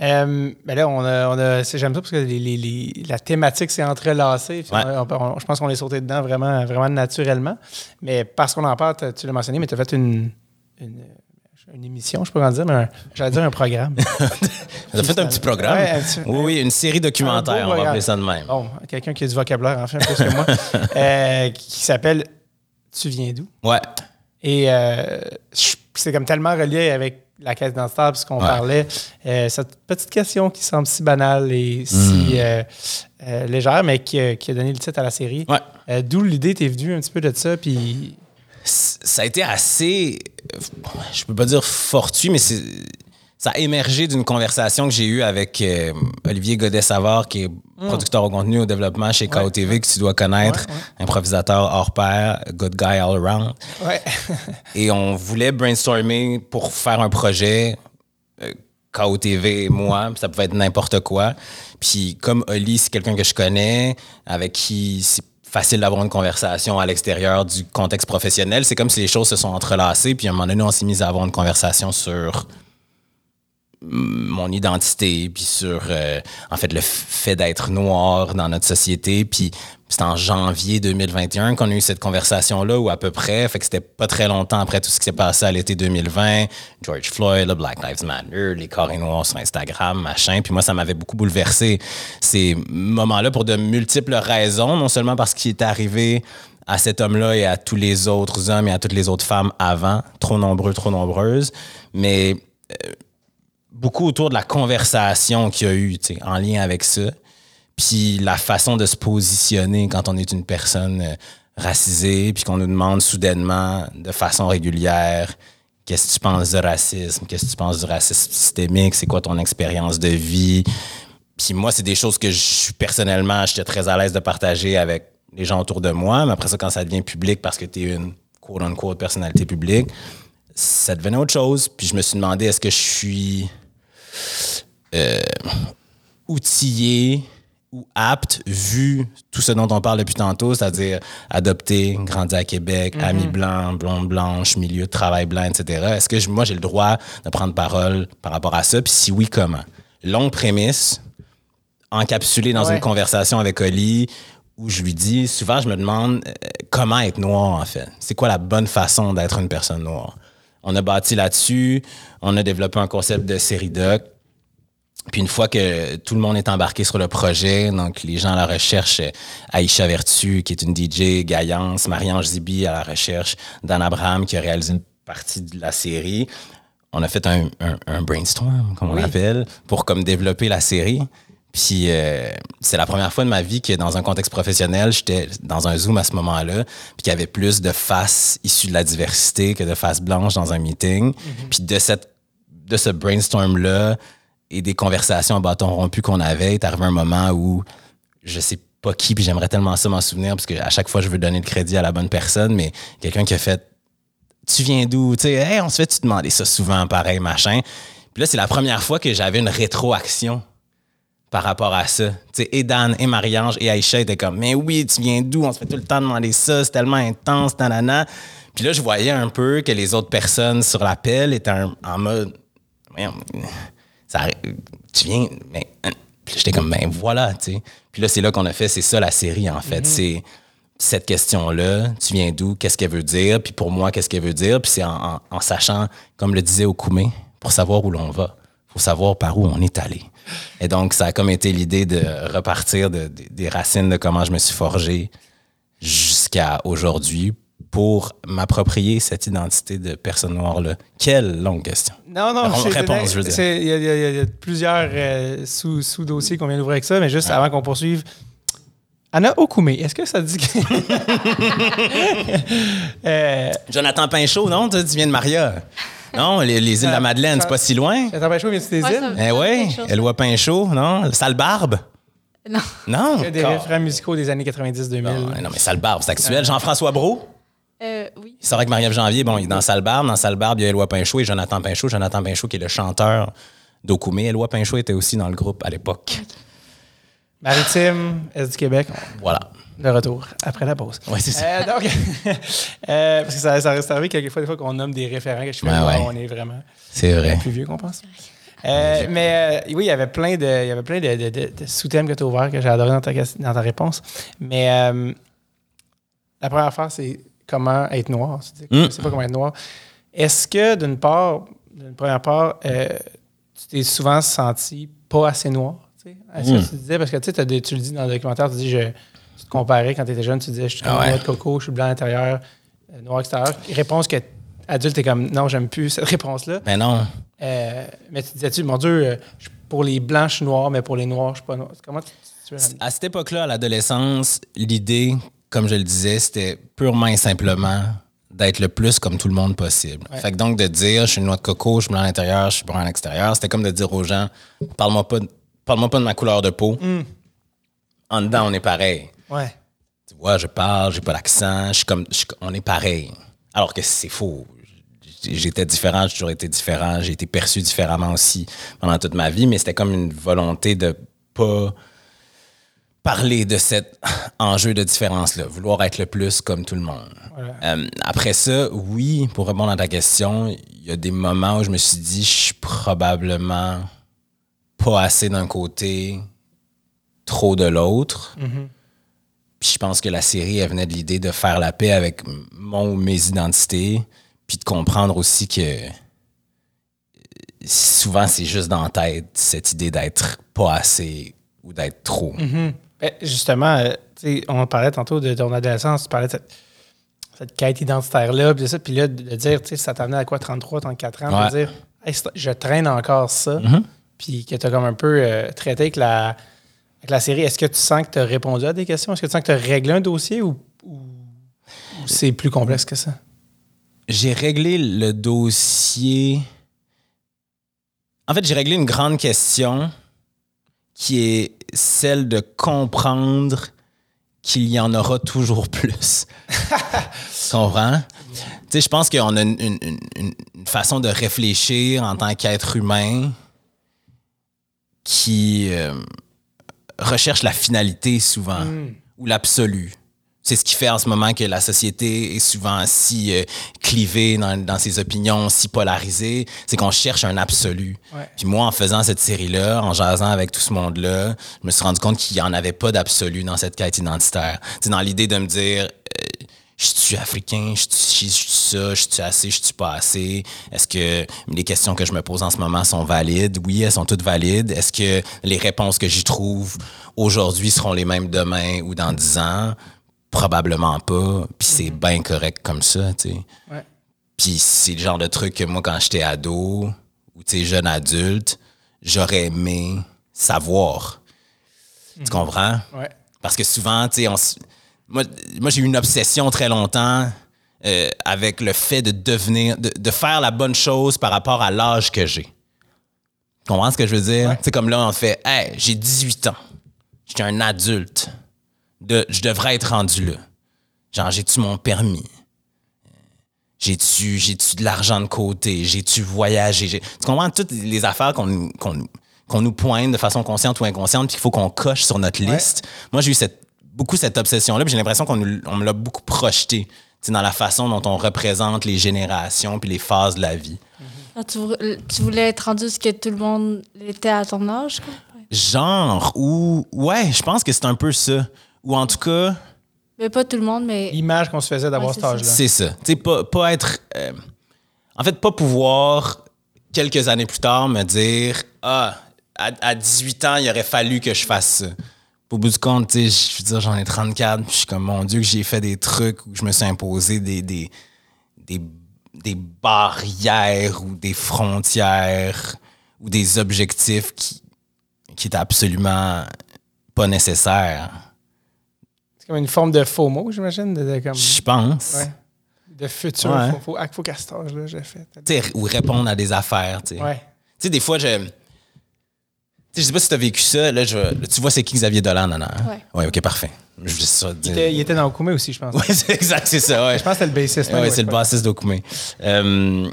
Euh, ben là, on a, on a- j'aime ça parce que les, les- les- la thématique s'est entrelacée. Ouais. on- on- je pense qu'on est sauté dedans vraiment, vraiment naturellement. Mais parce qu'on en parle, tu l'as mentionné, mais tu as fait une, une, une émission, je peux en dire, mais j'allais dire un programme. On a fait un petit programme? Ouais, un petit- oui, oui, une série documentaire, on va appeler ça de même. Bon, quelqu'un qui a du vocabulaire, enfin, plus que moi, euh, qui s'appelle Tu viens d'où? Ouais. Et euh, c'est comme tellement relié avec la caisse identitaire, puisqu'on parlait, euh, cette petite question qui semble si banale et si euh, euh, légère, mais qui, a- qui a donné le titre à la série. Ouais. D'où l'idée, t'es venu un petit peu de ça, puis ça a été assez, je peux pas dire fortuit, mais ça a émergé d'une conversation que j'ai eue avec euh, Olivier Godet-Savard, qui est producteur au contenu au développement chez KOTV, que tu dois connaître, Ouais, ouais. improvisateur hors pair, good guy all around. ouais. Et on voulait brainstormer pour faire un projet, euh, KOTV et moi, ça pouvait être n'importe quoi. Puis comme Oli, c'est quelqu'un que je connais, avec qui c'est facile d'avoir une conversation à l'extérieur du contexte professionnel, c'est comme si les choses se sont entrelacées, puis à un moment donné, on s'est mis à avoir une conversation sur mon identité, puis sur, euh, en fait, le fait d'être noir dans notre société. Puis c'est en janvier 2021 qu'on a eu cette conversation-là, ou à peu près. Fait que c'était pas très longtemps après tout ce qui s'est passé à l'été 2020. George Floyd, le Black Lives Matter, les carrés noirs sur Instagram, machin. Puis moi, ça m'avait beaucoup bouleversé ces moments-là pour de multiples raisons, non seulement parce qu'il est arrivé à cet homme-là et à tous les autres hommes et à toutes les autres femmes avant, trop nombreux, trop nombreuses, mais beaucoup autour de la conversation qu'il y a eu en lien avec ça. Puis la façon de se positionner quand on est une personne euh, racisée, puis qu'on nous demande soudainement, de façon régulière, qu'est-ce que tu penses de racisme, qu'est-ce que tu penses du racisme systémique, c'est quoi ton expérience de vie? Puis moi, c'est des choses que je personnellement, j'étais très à l'aise de partager avec les gens autour de moi. Mais après ça, quand ça devient public parce que tu es une quote-unquote personnalité publique, ça devenait autre chose. Puis je me suis demandé, est-ce que je suis euh, outillé ou apte, vu tout ce dont on parle depuis tantôt, c'est-à-dire adopté, grandi à Québec, amis blancs, blonde blanche, milieu de travail blanc, etc. Est-ce que je- moi, j'ai le droit de prendre parole par rapport à ça? Puis si oui, comment? Longue prémisse, encapsulée dans Ouais. une conversation avec Oli, où je lui dis, souvent, je me demande euh, comment être noir, en fait? C'est quoi la bonne façon d'être une personne noire? On a bâti là-dessus, on a développé un concept de série doc. Puis une fois que tout le monde est embarqué sur le projet, donc les gens à la recherche, euh, Aïcha Vertu, qui est une DJ, Gaillance, Marie-Ange Zibi à la recherche, Dan Abraham, qui a réalisé une partie de la série. On a fait un, un- un brainstorm, comme on l'appelle, pour comme développer la série. Puis euh, c'est la première fois de ma vie que dans un contexte professionnel, j'étais dans un Zoom à ce moment-là, puis qu'il y avait plus de faces issues de la diversité que de faces blanches dans un meeting. Puis de cette de ce brainstorm-là et des conversations à bâton rompu qu'on avait, est arrivé un moment où je sais pas qui, puis j'aimerais tellement ça m'en souvenir, parce que à chaque fois, je veux donner le crédit à la bonne personne, mais quelqu'un qui a fait Tu viens d'où? Tu sais, hey, on se fait tu demander ça souvent, pareil, machin? Puis là, c'est la première fois que j'avais une rétroaction par rapport à ça. Et Dan, et Marie-Ange, et Aïcha étaient comme, mais oui, tu viens d'où? On se fait tout le temps demander ça, c'est tellement intense, nanana. Puis là, je voyais un peu que les autres personnes sur l'appel étaient en mode, ça, tu viens, mais hein. J'étais comme, ben voilà, tu sais. Puis là, c'est là qu'on a fait, c'est ça la série, en fait. C'est cette question-là, tu viens d'où, qu'est-ce qu'elle veut dire, puis pour moi, qu'est-ce qu'elle veut dire, puis c'est en, en- en sachant, comme le disait Okoumé, pour savoir où l'on va, faut savoir par où on est allé. Et donc, ça a comme été l'idée de repartir de- de- des racines de comment je me suis forgé jusqu'à aujourd'hui pour m'approprier cette identité de personne noire-là. Quelle longue question. Non, non, réponse, je veux dire. c'est- Il y, a- y y plusieurs euh, sous- sous-dossiers qu'on vient d'ouvrir avec ça, mais juste avant qu'on poursuive. Anna Okume, est-ce que ça dit que. euh, Jonathan Pinchot, non? Tu viens de Maria. Non, les, les îles de la Madeleine, c'est pas si loin. Ben, chaud, viens-tu des Ouais, îles? ça- Eh chose. Eloi Pinchot, non? Sale barbe? Non. Non? Il y a des Car- référents musicaux des années 90-2000. Non, non, mais Sale barbe, c'est actuel. Jean-François Brault? Euh, oui. Il sort avec Marie-Ève Janvier. Bon, il est dans Sale barbe. Dans Sale barbe, il y a Eloi Pinchot et Jonathan Pinchot. Jonathan Pinchot, qui est le chanteur d'Okoumé. Eloi Pinchot était aussi dans le groupe à l'époque. Maritime, Est du Québec, Voilà. De retour après la pause. Ouais, c'est ça. Euh, donc, euh, parce que ça, ça reste arrivé quelquefois des fois qu'on nomme des référents que je fais, wow, ouais. on est vraiment C'est vrai. plus vieux qu'on pense. Euh, mais euh, oui, il y avait plein de, il y avait plein de, de- de- de sous-thèmes que tu as ouverts que j'ai adoré dans ta, dans ta réponse. Mais euh, la première affaire, c'est comment être noir. Mm. Je sais pas comment être noir. Est-ce que, d'une part, d'une première part, euh, tu t'es souvent senti pas assez noir? tu sais? Est-ce Mm. que tu disais, parce que tu, des- tu le dis dans le documentaire, tu dis, je, tu te comparais quand tu étais jeune, tu disais, je suis Ah comme ouais. noix de coco, je suis blanc à l'intérieur, euh, noir extérieur. Réponse que adulte, t'es comme, non, j'aime plus cette réponse-là. Mais non. Euh, mais tu disais-tu, mon Dieu, euh, pour les blancs, je suis noir, mais pour les noirs, je suis pas noir. Comment tu, À cette époque-là, à l'adolescence, l'idée, comme je le disais, c'était purement et simplement d'être le plus comme tout le monde possible. Fait que donc de dire, je suis une noix de coco, je suis blanc à l'intérieur, je suis brun à l'extérieur, c'était comme de dire aux gens, parle-moi pas, de- parle-moi pas de ma couleur de peau. En dedans, on est pareil. Ouais. Tu vois, je parle, j'ai pas d'accent, je suis comme, je suis- on est pareil. Alors que c'est faux. J'étais différent, j'ai toujours été différent, j'ai été perçu différemment aussi pendant toute ma vie, mais c'était comme une volonté de pas parler de cet enjeu de différence-là, vouloir être le plus comme tout le monde. Euh, après ça, oui, pour répondre à ta question, il y a des moments où je me suis dit, je suis probablement pas assez d'un côté, trop de l'autre. Puis je pense que la série, elle venait de l'idée de faire la paix avec mon ou mes identités, puis de comprendre aussi que souvent c'est juste dans la tête, cette idée d'être pas assez ou d'être trop. Ben, justement, euh, on parlait tantôt de ton adolescence, tu parlais de cette, cette quête identitaire-là, puis ça, puis là, de, dire, tu sais, ça t'amenait à quoi, 33, 34 ans, Ouais. de dire, Hey, je traîne encore ça, Mm-hmm. puis que tu as comme un peu euh, traité avec la, avec la série. Est-ce que tu sens que tu as répondu à des questions? Est-ce que tu sens que tu as réglé un dossier ou, ou- ou c'est plus complexe que ça? J'ai réglé le dossier. En fait, j'ai réglé une grande question qui est celle de comprendre qu'il y en aura toujours plus. tu comprends? Tu sais, je pense qu'on a une, une- une- une façon de réfléchir en tant qu'être humain qui euh, recherche la finalité souvent ou l'absolu. C'est ce qui fait en ce moment que la société est souvent si euh, clivée dans, dans ses opinions, si polarisée, c'est qu'on cherche un absolu. Ouais. Puis moi, en faisant cette série-là, en jasant avec tout ce monde-là, je me suis rendu compte qu'il n'y en avait pas d'absolu dans cette quête identitaire. C'est dans l'idée de me dire, euh, je suis africain, je suis ça, je suis assez, je suis pas assez? Est-ce que les questions que je me pose en ce moment sont valides? Oui, elles sont toutes valides. Est-ce que les réponses que j'y trouve aujourd'hui seront les mêmes demain ou dans dix ans? Probablement pas. Puis c'est bien correct comme ça, tu sais. Ouais. Puis c'est le genre de truc que moi, quand j'étais ado ou tu sais, jeune adulte, j'aurais aimé savoir. Tu comprends? Ouais. Parce que souvent, tu sais, moi, moi j'ai eu une obsession très longtemps euh, avec le fait de devenir, de, de faire la bonne chose par rapport à l'âge que j'ai. Tu comprends ce que je veux dire? C'est comme là, on fait, hey, j'ai 18 ans. Je suis un adulte. De, je devrais être rendu là. Genre, j'ai-tu mon permis? J'ai-tu, j'ai-tu de l'argent de côté? J'ai-tu voyagé? J'ai- Tu comprends toutes les affaires qu'on nous, qu'on nous- qu'on nous pointe de façon consciente ou inconsciente puis qu'il faut qu'on coche sur notre liste. Moi, j'ai eu cette, beaucoup cette obsession-là puis j'ai l'impression qu'on nous- on me l'a beaucoup projeté dans la façon dont on représente les générations puis les phases de la vie. Ah, tu, vou- tu voulais être rendu ce que tout le monde était à ton âge, quoi? Ouais. Genre, ou... Ouais, je pense que c'est un peu ça. Ou en tout cas... Mais pas tout le monde, mais. L'image qu'on se faisait d'avoir Ouais, cet âge-là. C'est ça. Tu sais, pas, pas être. euh, en fait, pas pouvoir, quelques années plus tard, me dire Ah, à, à 18 ans, il aurait fallu que je fasse ça. Au bout du compte, je veux dire, j'en ai 34, puis je suis comme, mon Dieu, que j'ai fait des trucs où je me suis imposé des, des, des, des barrières ou des frontières ou des objectifs qui, qui étaient absolument pas nécessaires. C'est comme une forme de faux mot, j'imagine, de, de comme, Je pense. ouais, de futur. Ouais. Faut, ah, faut qu'à cet âge-là, j'ai fait. Ou répondre à des affaires, tu sais. Ouais. Tu sais, des fois, je. Tu je sais pas si tu as vécu ça. Là, je, là, tu vois, c'est qui Xavier Dolan, non? Ouais. Ouais, ok, parfait. Je ça Il dire. était, il était dans Okoumé aussi, je pense. Ouais, c'est exact, c'est ça, ouais. Je pense que c'était le bassiste. Ouais, ouais, c'est le bassiste d'Okoumé. Euh,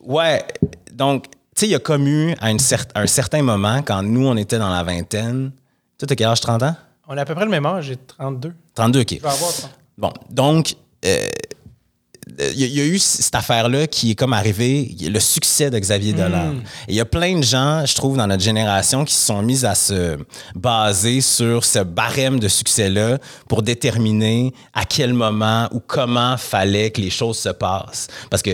ouais, donc, tu sais, il y a comme eu, à une cer- à un certain moment, quand nous, on était dans la vingtaine. Toi, t'as quel âge, 30 ans? On a à peu près le même âge, j'ai 32. 32, ok. Je vais avoir ça. Bon, donc, euh, il y, a- il y a eu cette affaire-là qui est comme arrivée, le succès de Xavier Dolan. Et il y a plein de gens, je trouve, dans notre génération qui se sont mis à se baser sur ce barème de succès-là pour déterminer à quel moment ou comment fallait que les choses se passent. Parce que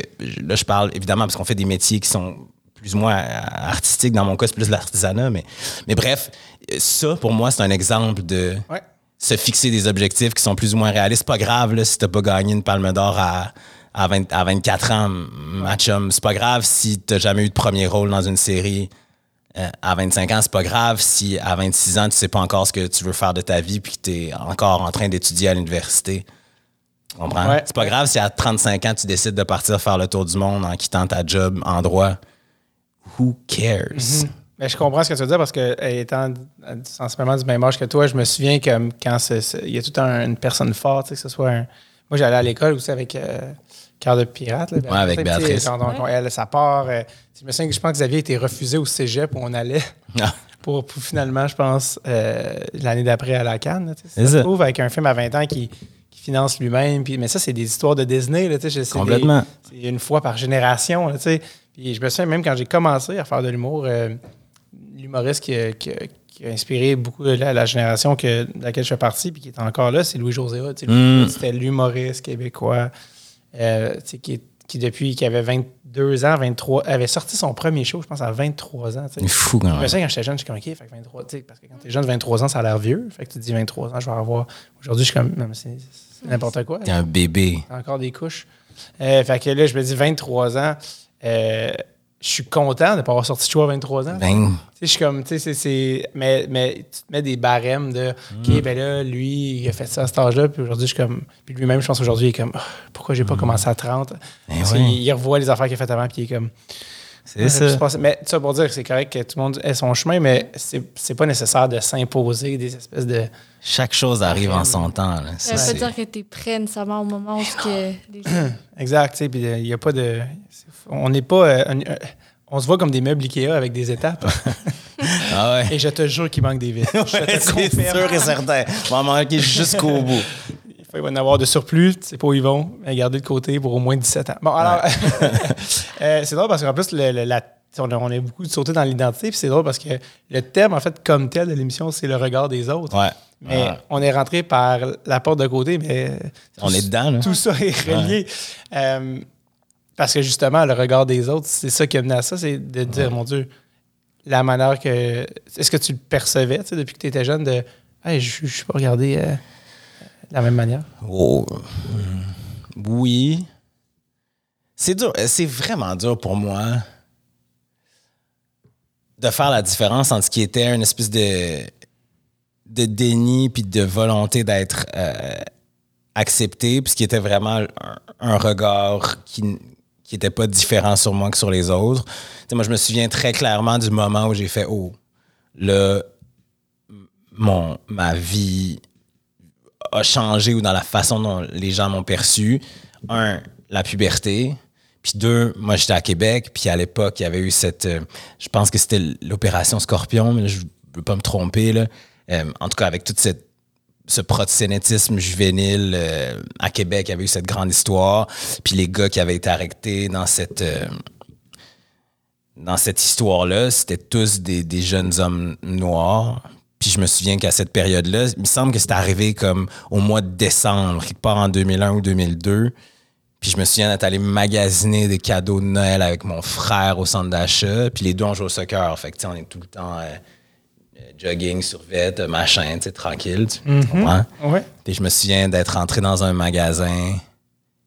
là, je parle évidemment parce qu'on fait des métiers qui sont plus ou moins artistiques. Dans mon cas, c'est plus de l'artisanat. Mais, mais bref, ça, pour moi, c'est un exemple de Ouais. Se fixer des objectifs qui sont plus ou moins réalistes. C'est pas grave là, si t'as pas gagné une palme d'or à, à, 20 à 24 ans, ma chum, c'est pas grave si t'as jamais eu de premier rôle dans une série. Euh, à 25 ans, c'est pas grave si à 26 ans, tu sais pas encore ce que tu veux faire de ta vie puis que t'es encore en train d'étudier à l'université. Tu comprends? Ouais. C'est pas grave si à 35 ans, tu décides de partir faire le tour du monde en quittant ta job en droit. Who cares? Mais je comprends ce que tu veux dire parce que étant sensiblement du même âge que toi, je me souviens que quand il y a tout un- une personne forte, que ce soit un. Moi, j'allais à l'école aussi avec euh, Cœur de pirate. là, Ouais, avec Béatrice. quand on- elle, ça part. euh, je me souviens que je pense que Xavier était refusé au cégep où on allait Ah. pour, pour finalement, je pense, euh, l'année d'après à la Cannes. là, Ça se trouve avec un film à 20 ans qui, qui finance lui-même. puis- Mais ça, c'est des histoires de Disney. Là, Complètement. c'est une fois par génération. là, tu sais. Puis je me souviens même quand j'ai commencé à faire de l'humour, euh, l'humoriste qui, a- qui a- qui a inspiré beaucoup la, la génération que, de laquelle je fais partie puis qui est encore là, c'est Louis José Mm. C'était l'humoriste québécois euh, qui, qui, depuis qu'il avait 22 ans, 23, avait sorti son premier show, je pense, à 23 ans. C'est fou quand Je me même. souviens quand j'étais jeune, je suis comme, OK, fait que 23, tu sais, parce que quand t'es jeune, 23 ans, ça a l'air vieux. Fait que tu te dis 23 ans, je vais avoir. Aujourd'hui, je suis comme, c'est n'importe quoi. T'es un bébé. Encore des couches. Euh, fait que là, je me dis 23 ans. euh, je suis content de ne pas avoir sorti de show à 23 ans. Ben, Tu sais, je suis comme, tu sais, c'est- c'est. Mais, mais tu te mets des barèmes de, Mm. OK, ben là, lui, il a fait ça à cet âge-là, puis aujourd'hui, je suis comme. Puis lui-même, je pense aujourd'hui, il est comme, Ah, pourquoi j'ai pas commencé à 30? Parce Mm. oui. qu'il- il revoit les affaires qu'il a faites avant, puis il est comme. c'est Ça se ça. passer. Mais ça pour dire que c'est correct que tout le monde ait son chemin, mais c'est c'est pas nécessaire de s'imposer des espèces de. Chaque chose arrive en son temps. là. Ça, Ça veut dire que tu es prêt nécessairement au moment où ce que Exact, tu sais, puis il n'y a pas de. C'est- On n'est pas. euh, un- un- on se voit comme des meubles Ikea avec des étapes. Ah ouais. Et je te jure qu'il manque des vis. C'est sûr et certain. On va manquer jusqu'au bout. Il faut- il va en avoir de surplus, tu sais pas où ils vont, mais garder de côté pour au moins 17 ans. Bon, alors, euh, c'est drôle parce qu'en plus, le- le- la- on, a, on a beaucoup sauté dans l'identité, puis c'est drôle parce que le thème, en fait, comme tel de l'émission, c'est le regard des autres. Ouais. Mais Ouais. on est rentré par la porte de côté, mais On est dedans, là. tout ça est relié. Euh, parce que justement, le regard des autres, c'est ça qui a mené à ça, c'est de dire, mon Dieu, la manière que. Est-ce que tu le percevais tu sais, depuis que tu étais jeune de. Hey, je ne suis pas regardé euh, de la même manière? Oh. Hmm. Oui. C'est dur. C'est vraiment dur pour moi de faire la différence entre ce qui était une espèce de, de déni puis de volonté d'être euh, accepté, puis ce qui était vraiment un, un regard qui qui était pas différent sur moi que sur les autres. Moi, je me souviens très clairement du moment où j'ai fait « Oh, là, mon, ma vie a changé ou dans la façon dont les gens m'ont perçu. Un, la puberté. Puis deux, moi j'étais à Québec, puis à l'époque, il y avait eu cette. euh, je pense que c'était l'opération Scorpion, mais je ne veux pas me tromper. Là. Euh, en tout cas, avec toute cette ce proxénétisme juvénile euh, à Québec, avait eu cette grande histoire. Puis les gars qui avaient été arrêtés dans cette, euh, dans cette histoire-là, c'était tous des, des jeunes hommes noirs. Puis je me souviens qu'à cette période-là, il me semble que c'était arrivé comme au mois de décembre, quelque part en 2001 ou 2002. Puis je me souviens d'être allé magasiner des cadeaux de Noël avec mon frère au centre d'achat. Puis les deux, on joue au soccer. Fait que, on est tout le temps euh, jogging, survêt, euh, machin, tu sais, tranquille. Tu tu comprends? Ouais. Puis je me souviens d'être rentré dans un magasin,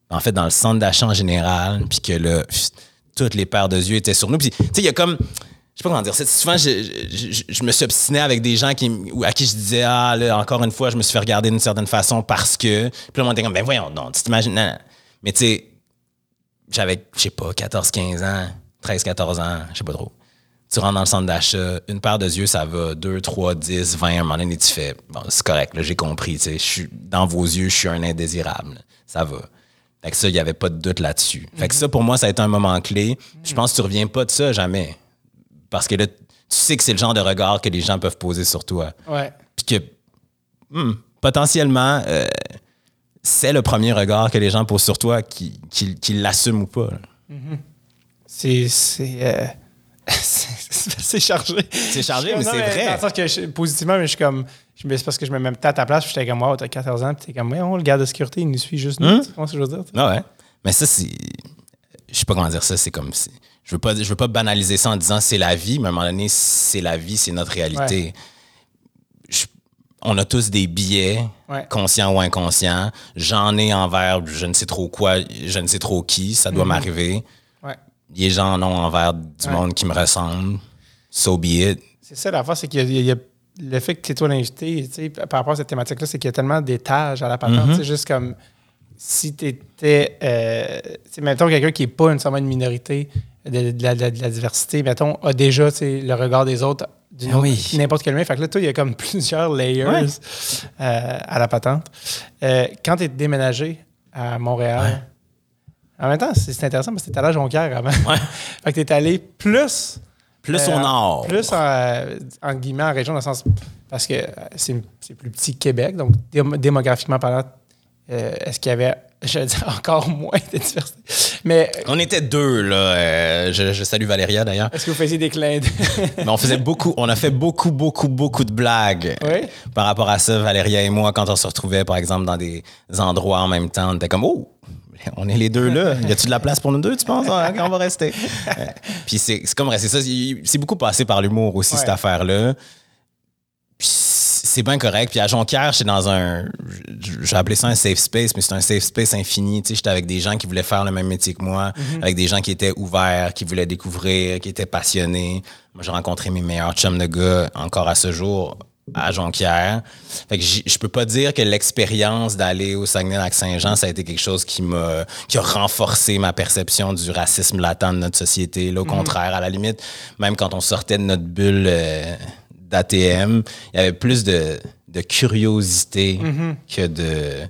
en fait, dans le centre d'achat en général, puis que là, pff, toutes les paires de yeux étaient sur nous. Puis, tu sais, il y a comme. Je sais pas comment dire. c'est- Souvent, je, je- je- je me suis obstiné avec des gens qui, à qui je disais, ah, là, encore une fois, je me suis fait regarder d'une certaine façon parce que. Puis là, on était comme, ben voyons, non, tu t'imagines. non, non. Mais tu sais, j'avais, je sais pas, 14, 15 ans, 13, 14 ans, je sais pas trop. Tu rentres dans le centre d'achat, une paire de yeux, ça va 2, 3, 10, 20, un moment donné, tu fais, bon, c'est correct, là, j'ai compris, tu sais, je suis, dans vos yeux, je suis un indésirable. Ça va. Fait que ça, il n'y avait pas de doute là-dessus. Fait que ça, pour moi, ça a été un moment clé. Je pense que tu reviens pas de ça jamais. Parce que là, tu sais que c'est le genre de regard que les gens peuvent poser sur toi. Ouais. Puis que, hmm, potentiellement, euh, c'est le premier regard que les gens posent sur toi qui, qui, qui l'assument ou pas. C'est. C'est. euh, c'est chargé. C'est chargé, mais c'est vrai. Dans le sens que je- positivement, mais je suis comme. C'est parce que je me mets peut-être à ta place, puis j'étais comme, wow, t'as 14 ans, puis t'es comme, on, le garde de sécurité, il nous suit juste nous. Hum? Tu comprends ce que je veux dire? Ah ouais. Mais ça, c'est. Je sais pas comment dire ça. C'est comme. Je veux pas, je veux pas banaliser ça en disant c'est la vie, mais à un moment donné, c'est la vie, c'est notre réalité. Je- on a tous des biais, Ouais. conscients ou inconscients. J'en ai envers je ne sais trop quoi, je ne sais trop qui, ça doit m'arriver. Ouais. Les gens en ont envers du monde qui me ressemble. So be it. C'est ça l'affaire, c'est qu'il y a, il y a le fait que c'est toi l'invité, tu sais, par rapport à cette thématique-là, c'est qu'il y a tellement d'étages à la patente. Mm-hmm. C'est juste comme si tu étais. Euh, tu sais, mettons quelqu'un qui n'est pas nécessairement une minorité de, de la, de la- de la diversité, mettons, a déjà tu le regard des autres d'une Ah oui. n'importe quelle main. Fait que là, toi, il y a comme plusieurs layers Ouais. euh, à la patente. Euh, quand tu es déménagé à Montréal, en même temps, c'est intéressant parce que tu à Jonquière avant. Ouais. fait que tu es allé plus Plus euh, au nord. Plus en, en guillemets en région, dans le sens. Parce que euh, c'est plus petit que Québec, donc dé- démographiquement parlant, euh, est-ce qu'il y avait, je veux dire, encore moins de diversité? Mais euh, On était deux, là. euh, je, je salue Valéria d'ailleurs. est-ce que vous faisiez des clins? Mais on faisait beaucoup, on a fait beaucoup, beaucoup, beaucoup de blagues Oui. euh, par rapport à ça, Valéria et moi, quand on se retrouvait, par exemple, dans des endroits en même temps, on était comme, oh, on est les deux là. Y a-tu de la place pour nous deux, tu penses? Ah, on va rester. Puis c'est comme, c'est ça, c'est beaucoup passé par l'humour aussi, cette affaire-là. Puis c'est bien correct. Puis à Jonquière, j'étais dans un. J'ai appelé ça un safe space, mais c'est un safe space infini. Tu sais, j'étais avec des gens qui voulaient faire le même métier que moi, avec des gens qui étaient ouverts, qui voulaient découvrir, qui étaient passionnés. Moi, j'ai rencontré mes meilleurs chums de gars encore à ce jour à Jonquière. Fait que je peux pas dire que l'expérience d'aller au Saguenay-Lac-Saint-Jean, ça a été quelque chose qui m'a qui a renforcé ma perception du racisme latent de notre société. Là, au contraire, à la limite, même quand on sortait de notre bulle euh, d'ATM, il y avait plus de, de curiosité que de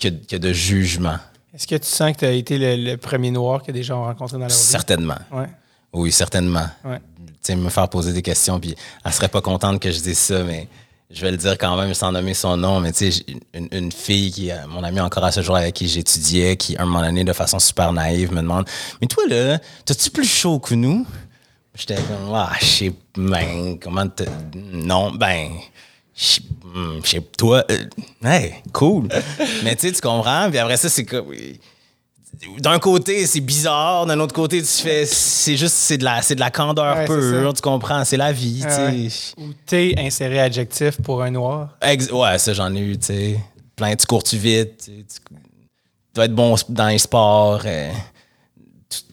que, que de jugement. Est-ce que tu sens que tu as été le, le premier noir que des gens ont rencontré dans leur vie? Certainement. Ouais, Oui, certainement. ouais. Tu sais, me faire poser des questions, puis elle serait pas contente que je dise ça, mais je vais le dire quand même sans nommer son nom. Mais tu sais, une, une fille qui, euh, mon amie encore à ce jour avec qui j'étudiais, qui, à un moment donné, de façon super naïve, me demande Mais toi, là, t'as-tu plus chaud que nous J'étais comme Ah, je sais, ben, comment te. Non, ben. Je sais- je sais, toi, euh, hey, cool. mais tu sais, tu comprends, puis après ça, c'est comme d'un côté, c'est bizarre, d'un autre côté, tu fais c'est juste c'est de la c'est de la candeur Ouais, pure, tu comprends, c'est la vie, tu sais. Ou t'es inséré adjectif pour un noir. Ex- ouais, ça j'en ai eu, tu sais. Plein tu cours tu vite, tu, tu dois être bon dans les sports, euh,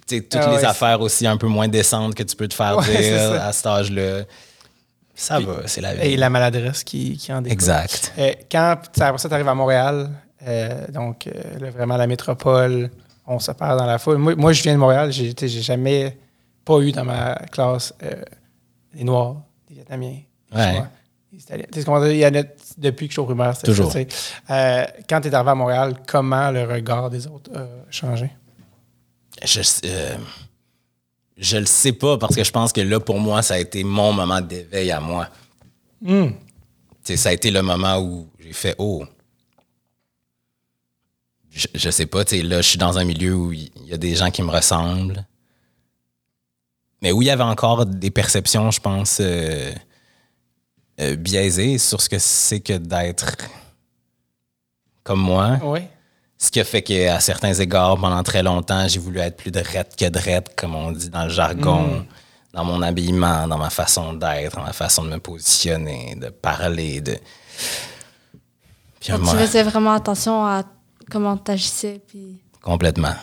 toutes Ah les affaires aussi un peu moins décentes que tu peux te faire Ouais, dire à cet âge-là. Ça va, c'est la vie. Et la maladresse qui, qui en découle. Exact. Euh, quand après ça, tu arrives à Montréal, euh, donc euh, là, vraiment la métropole, on se perd dans la foule. Moi, moi, je viens de Montréal, j'ai jamais pas eu dans ma classe des Noirs, des Vietnamiens, des Ouais. Chinois, des Italiens. Tu sais comment dire, Il y en a depuis que je suis au primaire. Toujours. quand tu es arrivé à Montréal, comment le regard des autres a changé? Je, euh, je le sais pas parce que je pense que là, pour moi, ça a été mon moment d'éveil à moi. Sais, ça a été le moment où j'ai fait Oh. Je, je sais pas, tu sais, là, je suis dans un milieu où il y a des gens qui me ressemblent. Mais où il y avait encore des perceptions, je pense, euh, euh, biaisées sur ce que c'est que d'être comme moi. Oui. Ce qui a fait qu'à certains égards, pendant très longtemps, j'ai voulu être plus drette que drette, comme on dit dans le jargon, dans mon habillement, dans ma façon d'être, dans ma façon de me positionner, de parler, de. Puis à un Donc, tu faisais vraiment attention à comment tu agissais. Puis... complètement.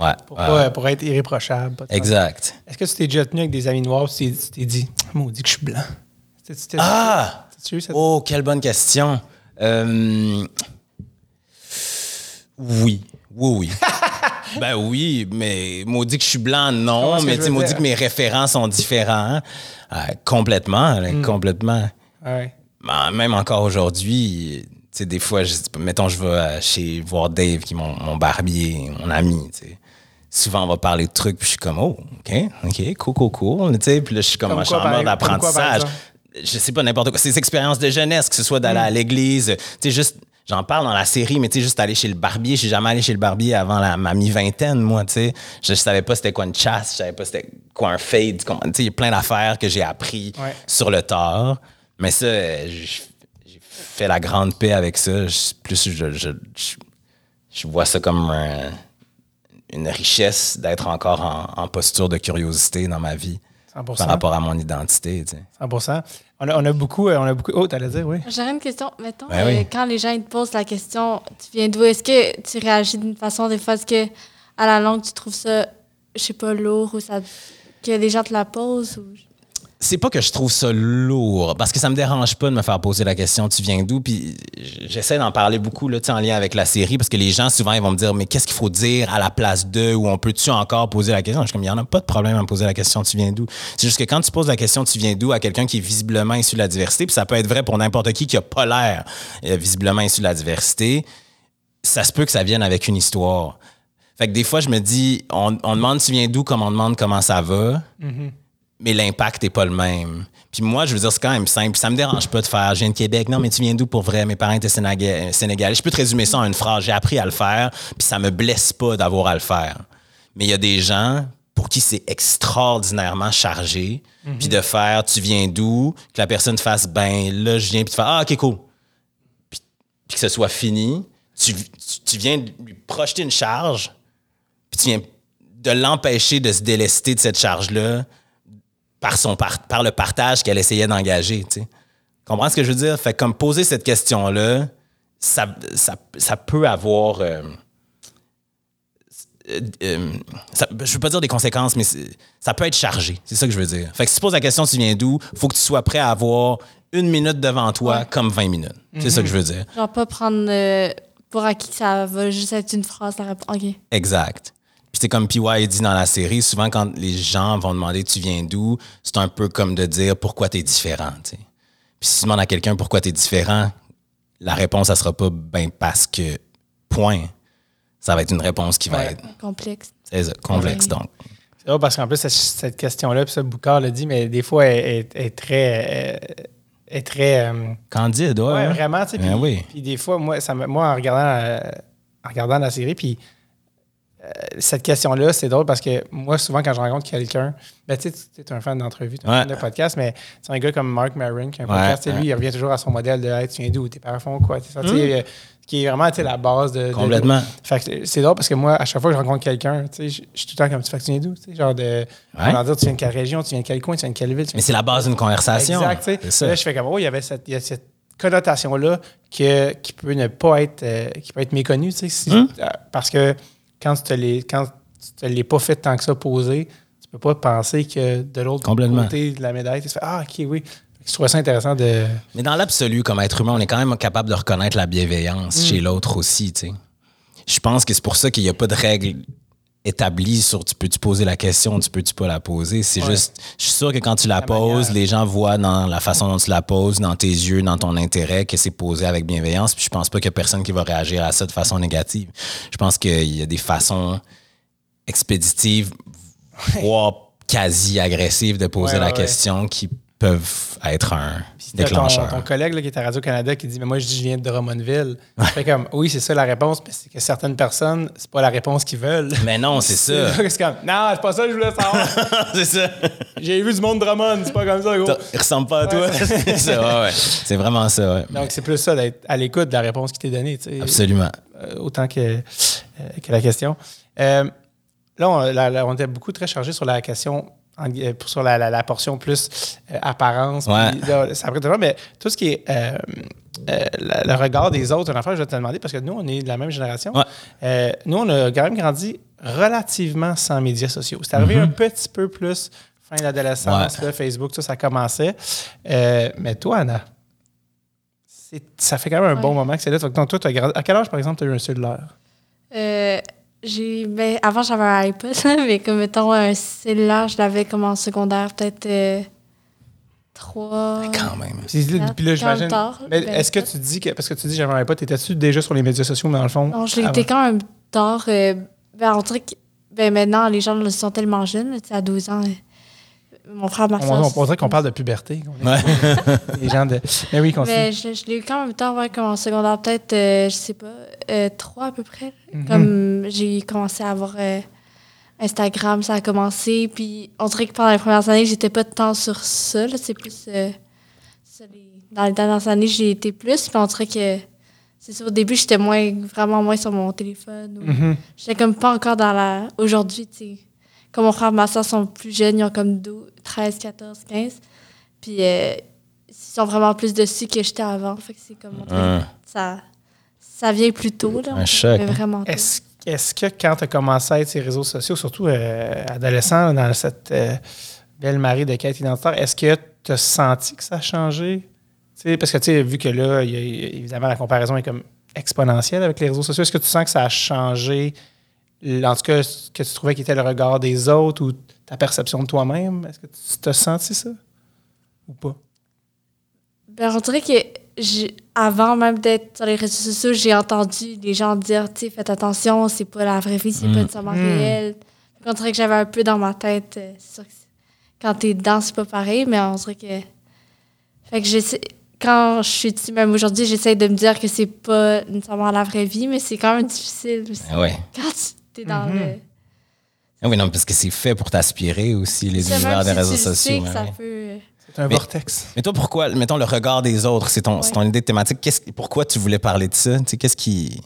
Ouais. Pour, ouais, pas- ouais. pour être irréprochable. pas de Exact. Est-ce que tu t'es déjà tenu avec des amis noirs tu t'es- dit, maudit que je suis blanc? Ah! cette- Oh, quelle bonne question. Euh, Oui, oui, oui. ben oui, mais maudit que je suis blanc, non. Mais tu maudit que mes référents sont différents. Euh, complètement, là, Hmm. complètement. Ouais. Ben, même encore aujourd'hui, tu sais, des fois, je, mettons, je vais chez voir Dave, qui est mon, mon barbier, mon ami, tu sais. Souvent, on va parler de trucs, puis je suis comme, oh, OK, OK, cool, cool, cool. Tu sais, puis là, je suis comme, Comme quoi, en par- mode comme quoi, par apprentissage. exemple? Je sais pas, n'importe quoi. Ces expériences de jeunesse, que ce soit d'aller à Hmm. l'église, tu sais, juste, j'en parle dans la série, mais tu sais, juste aller chez le barbier. Je suis jamais allé chez le barbier avant la, ma mi-vingtaine, moi, tu sais. Je, je savais pas c'était quoi une chasse, je savais pas c'était quoi un fade. Tu sais, il y a plein d'affaires que j'ai appris Ouais. sur le tard. Mais ça, euh, j'ai fait la grande paix avec ça. Je- plus je, je, je, je vois ça comme un- une richesse d'être encore en, en posture de curiosité dans ma vie 100%. par rapport à mon identité. tu sais. 100 On a, on a beaucoup, euh, on a beaucoup. Oh, t'allais dire, oui. J'aurais une question. Mettons, Ben oui. euh, quand les gens ils te posent la question, tu viens d'où? Est-ce que tu réagis d'une façon, des fois, est-ce que à la langue, tu trouves ça, je sais pas, lourd ou ça, que les gens te la posent? Ou... c'est pas que je trouve ça lourd, parce que ça me dérange pas de me faire poser la question tu viens d'où, puis j'essaie d'en parler beaucoup là, en lien avec la série, parce que les gens souvent ils vont me dire mais qu'est-ce qu'il faut dire à la place de, ou on peut-tu encore poser la question? Je suis comme il y en a pas de problème à me poser la question tu viens d'où? C'est juste que quand tu poses la question tu viens d'où à quelqu'un qui est visiblement issu de la diversité, puis ça peut être vrai pour n'importe qui qui a pas l'air euh, visiblement issu de la diversité, ça se peut que ça vienne avec une histoire. Fait que des fois je me dis on, on demande tu viens d'où comme on demande comment ça va mais l'impact n'est pas le même. Puis moi, je veux dire, c'est quand même simple. Ça me dérange pas de faire, je viens de Québec. Non, mais tu viens d'où pour vrai? Mes parents étaient Sénéga- sénégalais. Je peux te résumer ça en une phrase. J'ai appris à le faire, puis ça me blesse pas d'avoir à le faire. Mais il y a des gens pour qui c'est extraordinairement chargé, puis de faire, tu viens d'où? Que la personne fasse, ben là, je viens, puis de faire, ah, OK, cool. Puis, puis que ce soit fini. Tu, tu, tu viens de lui projeter une charge, puis tu viens de l'empêcher de se délester de cette charge-là par, son par, par le partage qu'elle essayait d'engager. Tu sais. Comprends ce que je veux dire? Fait comme poser cette question-là, ça, ça, ça peut avoir. euh, euh, euh, ça- je veux pas dire des conséquences, mais ça peut être chargé. C'est ça que je veux dire. Fait que si tu poses la question, tu viens d'où? faut que tu sois prêt à avoir une minute devant toi comme 20 minutes. C'est ça que je veux dire. Genre, pas prendre euh, pour acquis que ça va juste être une phrase, la réponse. OK. Exact. Puis c'est comme PY dit dans la série, souvent quand les gens vont demander tu viens d'où, c'est un peu comme de dire pourquoi tu es différent. tu sais. Puis si tu demandes à quelqu'un pourquoi tu es différent, la réponse, ça sera pas ben parce que point. Ça va être une réponse qui va Ouais. être Complexe. c'est ça, complexe. Ouais. Donc, C'est drôle parce qu'en plus, cette, question-là, puis ça, Boucard l'a dit, mais des fois, elle est, est très. euh, est très. euh, Candide, ouais. Ouais, hein? vraiment, tu sais. Puis, Ben oui. puis des fois, moi, ça moi en, regardant, euh, en regardant la série, puis cette question-là, c'est drôle parce que moi, souvent, quand je rencontre quelqu'un, ben, tu sais, tu es un fan d'entrevue, tu es un Ouais. fan de podcast, mais c'est un gars comme Mark Maron qui a un Ouais, podcast, tu sais, lui, ouais. il revient toujours à son modèle de hey, tu viens d'où, tes parents font quoi, tu sais, euh, qui est vraiment la base de. Complètement. c'est drôle parce que moi, à chaque fois que je rencontre quelqu'un, tu sais, je suis tout le temps comme tu fais tu viens d'où, tu sais, genre de. On va dire, tu viens de quelle région, tu viens de quel coin, tu viens de quelle ville. tu viens Mais c'est la base d'une conversation. Exact, tu sais. Là, je fais comme, oh, il y avait cette, y a cette connotation-là que, qui peut ne pas être, euh, qui peut être méconnue, tu sais, si- euh, parce que quand tu te l'es, quand tu te l'es pas fait tant que ça poser, tu peux pas penser que de l'autre côté de la médaille, tu fais, ah, ok, oui. Je trouve ça intéressant de. Mais dans l'absolu, comme être humain, on est quand même capable de reconnaître la bienveillance Mm. chez l'autre aussi, tu sais. Je pense que c'est pour ça qu'il n'y a pas de règle établie sur tu peux-tu poser la question, tu peux-tu pas la poser? C'est Ouais. juste, je suis sûr que quand tu la, La poses, manière. les gens voient dans la façon dont tu la poses, dans tes yeux, dans ton intérêt, que c'est posé avec bienveillance. Puis je pense pas qu'il y a personne qui va réagir à ça de façon négative. Je pense qu'il y a des façons expéditives, voire quasi agressives de poser Ouais, la question qui peuvent être un déclencheur. Ton, ton collègue là, qui est à Radio-Canada qui dit Mais moi, je dis, je viens de Drummondville. Je fais comme, oui, c'est ça la réponse, mais c'est que certaines personnes, c'est pas la réponse qu'ils veulent. Mais non, c'est ça. C'est comme, non, c'est pas ça que je voulais savoir. c'est ça. J'ai vu du monde Drummond, c'est pas comme ça, gros. Il ressemble pas à toi. c'est ça, ouais, ouais. C'est vraiment ça, ouais. Donc, c'est plus ça d'être à l'écoute de la réponse qui t'est donnée, tu sais, Absolument. euh, autant que, euh, que la question. Euh, là, on, la- la- on était beaucoup très chargé sur la question, euh, sur la, la- la portion plus euh, apparence. Ouais. puis là, ça mais tout ce qui est euh, euh, le, le regard des autres, une affaire, je vais te demander, parce que nous, on est de la même génération. Ouais. Euh, nous, on a quand même grandi relativement sans médias sociaux. C'est arrivé un petit peu plus fin de l'adolescence, Mm-hmm. Ouais. Facebook, tout ça, ça commençait. Euh, mais toi, Anna, ça fait quand même un Ouais. bon moment que c'est là. Donc, toi, grandi- à quel âge, par exemple, tu as eu un cellulaire? Euh, j'ai, ben, avant, j'avais un iPod, mais comme mettons un cellulaire, je l'avais comme en secondaire, peut-être euh, trois. Quand même. Puis là, j'imagine- Mais ben, est-ce que tu dis que. Parce que tu dis j'avais un iPod, étais-tu déjà sur les médias sociaux, mais dans le fond. Non, je l'ai été quand même tard. euh, ben, on dirait que ben, maintenant, les gens le sont tellement jeunes. tu sais, à 12 ans, euh, mon frère, ma On, soeur. on, on dirait qu'on parle de puberté. Ouais. Les gens de. Mais oui, continue. Mais je, je l'ai eu quand même tard, ouais, comme en secondaire, peut-être, euh, je sais pas, euh, trois à peu près. Mhm. Comme j'ai commencé à avoir euh, Instagram, ça a commencé. Puis on dirait que pendant les premières années, j'étais pas tant sur ça. là, C'est plus. euh, ça, les- dans les dernières années, j'ai été plus. Puis on dirait que. C'est ça, au début, j'étais moins, vraiment moins sur mon téléphone. ou- Mhm. J'étais comme pas encore dans la. Aujourd'hui, tu sais. Comme mon frère et ma soeur sont plus jeunes, ils ont comme 12, 13, 14, 15. Puis euh, sont vraiment plus dessus que j'étais avant. Fait que c'est comme, ça, ça vient plus tôt, là. Un choc, hein. vraiment. Est-ce que quand tu as commencé à être sur les réseaux sociaux, surtout euh, adolescent, dans cette euh, belle marée de quête identitaire, est-ce que tu as senti que ça a changé? Tu sais, parce que tu sais, vu que là, il y a- évidemment, la comparaison est comme exponentielle avec les réseaux sociaux, est-ce que tu sens que ça a changé, en tout cas, ce que tu trouvais qui était le regard des autres ou ta perception de toi-même? Est-ce que tu as senti ça? Ou pas? Ben, on dirait que avant même d'être sur les réseaux sociaux, j'ai entendu des gens dire, tu sais, faites attention, c'est pas la vraie vie, c'est pas nécessairement Mm. réel. On dirait que j'avais un peu dans ma tête, euh, c'est sûr que quand t'es dedans, c'est pas pareil, mais on dirait que. Fait que j'essaie. Quand je suis dessus, même aujourd'hui, j'essaie de me dire que c'est pas nécessairement la vraie vie, mais c'est quand même difficile aussi. Ah ouais. Quand tu es dans Mhm. le. Ah oui, non, parce que c'est fait pour t'aspirer aussi, les univers des réseaux tu le sais sociaux. que hein, ouais. peut. C'est un Mais- vortex. Mais toi, pourquoi, mettons, le regard des autres, c'est ton, c'est ton idée de thématique. Pourquoi tu voulais parler de ça? Tu sais, qu'est-ce qui,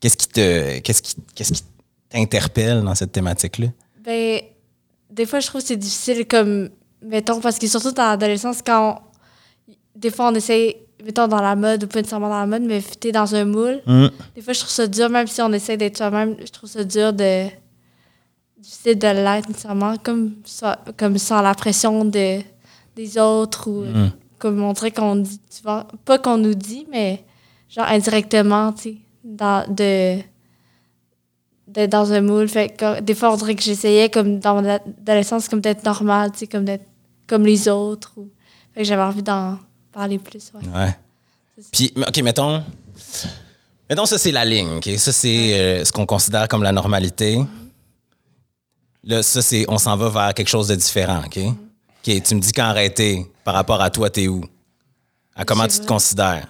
qu'est-ce qui te, qu'est-ce qui, qu'est-ce qui t'interpelle dans cette thématique-là? Ben, des fois, je trouve que c'est difficile, comme, mettons, parce que surtout dans l'adolescence, quand on- des fois, on essaie, mettons, dans la mode, ou pas nécessairement dans la mode, mais t'es dans un moule. Des fois, je trouve ça dur, même si on essaie d'être soi-même, je trouve ça dur de. difficile de l'être nécessairement, comme, ça, comme sans la pression de, des autres, ou Mm. comme on dirait qu'on dit, souvent, pas qu'on nous dit, mais genre indirectement, tu sais, dans, de d'être dans un moule. Fait que, des fois, on dirait que j'essayais, comme dans mon adolescence, comme d'être normal, tu sais, comme d'être comme les autres. Ou... Fait que j'avais envie d'en parler plus, ouais. Ouais. Puis, OK, mettons. Mettons, ça, c'est la ligne, OK? Ça, c'est euh, ce qu'on considère comme la normalité. Là, ça, c'est. On s'en va vers quelque chose de différent, OK? OK, tu me dis qu'arrêter par rapport à toi, t'es où? À comment tu te considères?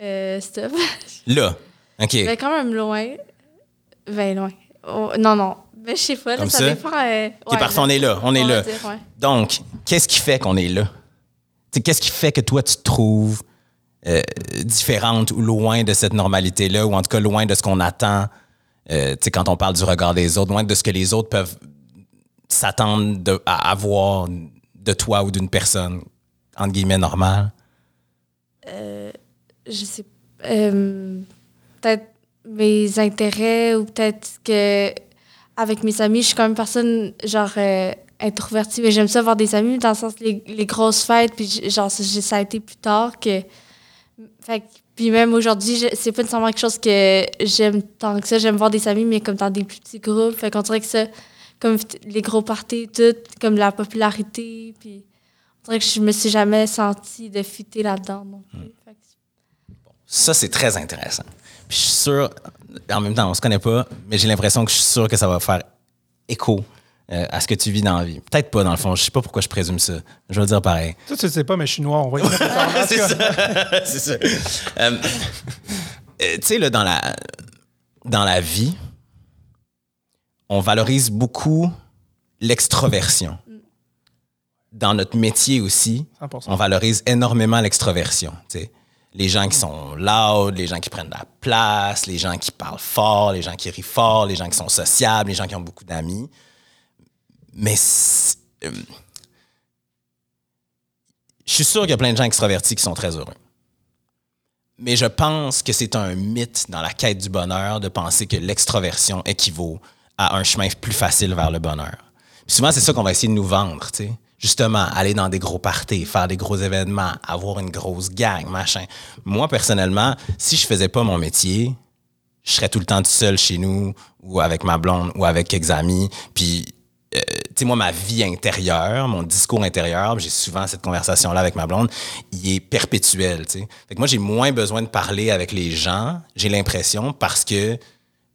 Euh, stop. Là. OK. Mais quand même loin. Ben loin. Oh, non, non. Mais je sais pas, là, Comme ça, ça? dépend. euh, OK, ouais, parfait, on est là. On est là. dire, ouais. Donc, qu'est-ce qui fait qu'on est là? Qu'est-ce qui fait que toi, tu te trouves euh, différente ou loin de cette normalité-là, ou en tout cas loin de ce qu'on attend? Euh, quand on parle du regard des autres, loin de ce que les autres peuvent s'attendre à avoir de toi ou d'une personne, entre guillemets, normale? je sais euh, peut-être mes intérêts ou peut-être que avec mes amis je suis quand même personne genre euh, introvertie mais j'aime ça avoir des amis dans le sens les, les grosses fêtes puis genre ça, j'ai- ça a été plus tard que fait que- puis même aujourd'hui c'est pas nécessairement quelque chose que j'aime tant que ça. J'aime voir des amis mais comme dans des plus petits groupes. Fait qu'on dirait que ça comme les gros parties tout comme la popularité puis on dirait que je me suis jamais sentie de fitter là-dedans non plus. Que Ça, c'est très intéressant. Puis je suis sûr, en même temps, on se connaît pas, mais j'ai l'impression que je suis sûr que ça va faire écho euh, à ce que tu vis dans la vie. Peut-être pas, dans le fond. Je sais pas pourquoi je présume ça. Je vais le dire pareil. Toi, tu ne sais pas, mais je suis noir. On va y tout cas, c'est ça. Euh, euh, tu sais, là, dans la, dans la vie, on valorise beaucoup l'extroversion. Dans notre métier aussi, 100%. on valorise énormément l'extroversion. tu sais. Les gens qui sont loud, les gens qui prennent de la place, les gens qui parlent fort, les gens qui rient fort, les gens qui sont sociables, les gens qui ont beaucoup d'amis. Mais euh, je suis sûr qu'il y a plein de gens extravertis qui sont très heureux. Mais je pense que c'est un mythe dans la quête du bonheur de penser que l'extroversion équivaut à un chemin plus facile vers le bonheur. Puis souvent, c'est ça qu'on va essayer de nous vendre, tu sais. Justement, aller dans des gros parties, faire des gros événements, avoir une grosse gang, machin. Moi, personnellement, si je faisais pas mon métier, je serais tout le temps tout seul chez nous ou avec ma blonde ou avec quelques amis. Puis, euh, tu sais, moi, ma vie intérieure, mon discours intérieur, j'ai souvent cette conversation-là avec ma blonde, il est perpétuel, tu sais. Fait que moi, j'ai moins besoin de parler avec les gens, j'ai l'impression, parce que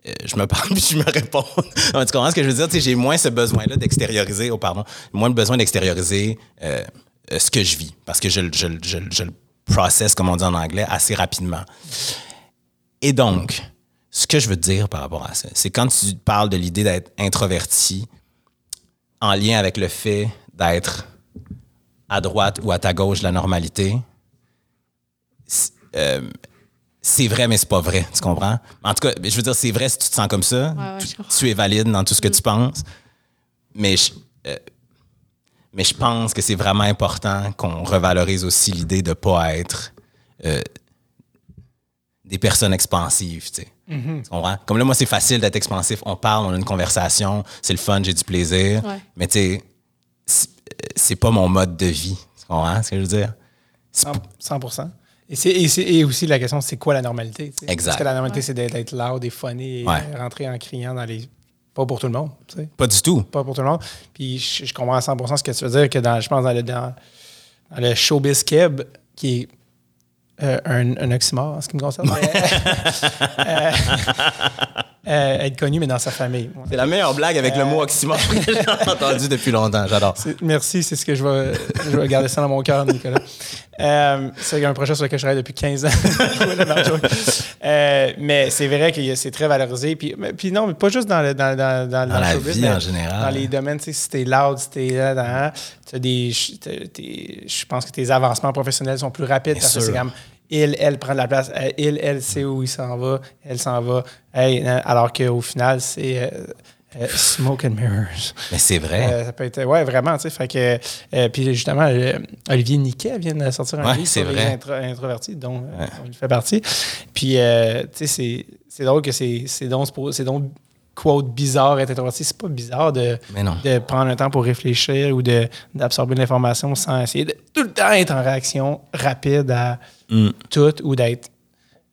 euh, je me parle puis je me réponds. Tu comprends ce que je veux dire? Tu sais, j'ai moins ce besoin-là d'extérioriser, oh pardon, moins besoin d'extérioriser euh, ce que je vis, parce que je, le- je, je, je le process, comme on dit en anglais, assez rapidement. Et donc, ce que je veux dire par rapport à ça, c'est quand tu parles de l'idée d'être introverti en lien avec le fait d'être à droite ou à ta gauche de la normalité, c'est euh, c'est vrai, mais c'est pas vrai, tu comprends? En tout cas, je veux dire, c'est vrai si tu te sens comme ça, Ouais, ouais, tu, es valide dans tout ce que tu penses, mais je- euh, Mais je pense que c'est vraiment important qu'on revalorise aussi l'idée de pas être euh, des personnes expansives, tu sais. Comprends? Comme là, moi, c'est facile d'être expansif. On parle, on a une conversation, c'est le fun, j'ai du plaisir. Ouais. Mais tu sais, c'est- c'est pas mon mode de vie. Tu comprends ce que je veux dire? C'est 100 100 et, c'est- et, c'est- et aussi la question, c'est quoi la normalité? tu sais? Exact. Est-ce que la normalité, c'est d'être loud et funny et Ouais. euh, rentrer en criant dans les. Pas pour tout le monde, tu sais. Pas du tout. Pas pour tout le monde. Puis je, je comprends à 100% ce que tu veux dire, que dans, je pense dans le, dans, dans le showbiz keb, qui est euh, un, un oxymore en ce qui me concerne. euh, euh, être connu, mais dans sa famille. Ouais. C'est la meilleure blague avec le mot oxymore que j'ai entendu depuis longtemps. J'adore. Merci, c'est ce que je vais, je vais garder ça dans mon cœur, Nicolas. C'est un projet sur lequel je travaille depuis 15 ans. Mais c'est vrai que c'est très valorisé. Puis, mais- puis non, mais pas juste dans, le, dans, dans, dans, Dans la vie en général. Dans les domaines, si t'es loud, si t'es là, je pense que tes avancements professionnels sont plus rapides Bien parce que c'est comme il, elle prend de la place, euh, il, elle sait où il s'en va, elle s'en va. Hey, hein, alors qu'au final, c'est euh, euh, smoke and mirrors. Mais c'est vrai. Euh, ça peut être. Ouais, vraiment, tu sais. Fait que. euh, puis justement, Olivier Niquet vient de sortir un Ouais, livre c'est sur les vrai. intro- introvertis, dont, il fait partie. Puis, tu sais, c'est- c'est drôle que c'est c'est donc, c'est donc quote bizarre être introverti. C'est pas bizarre de, de prendre un temps pour réfléchir ou de- d'absorber de l'information sans essayer de tout le temps être en réaction rapide à Mm. tout ou d'être.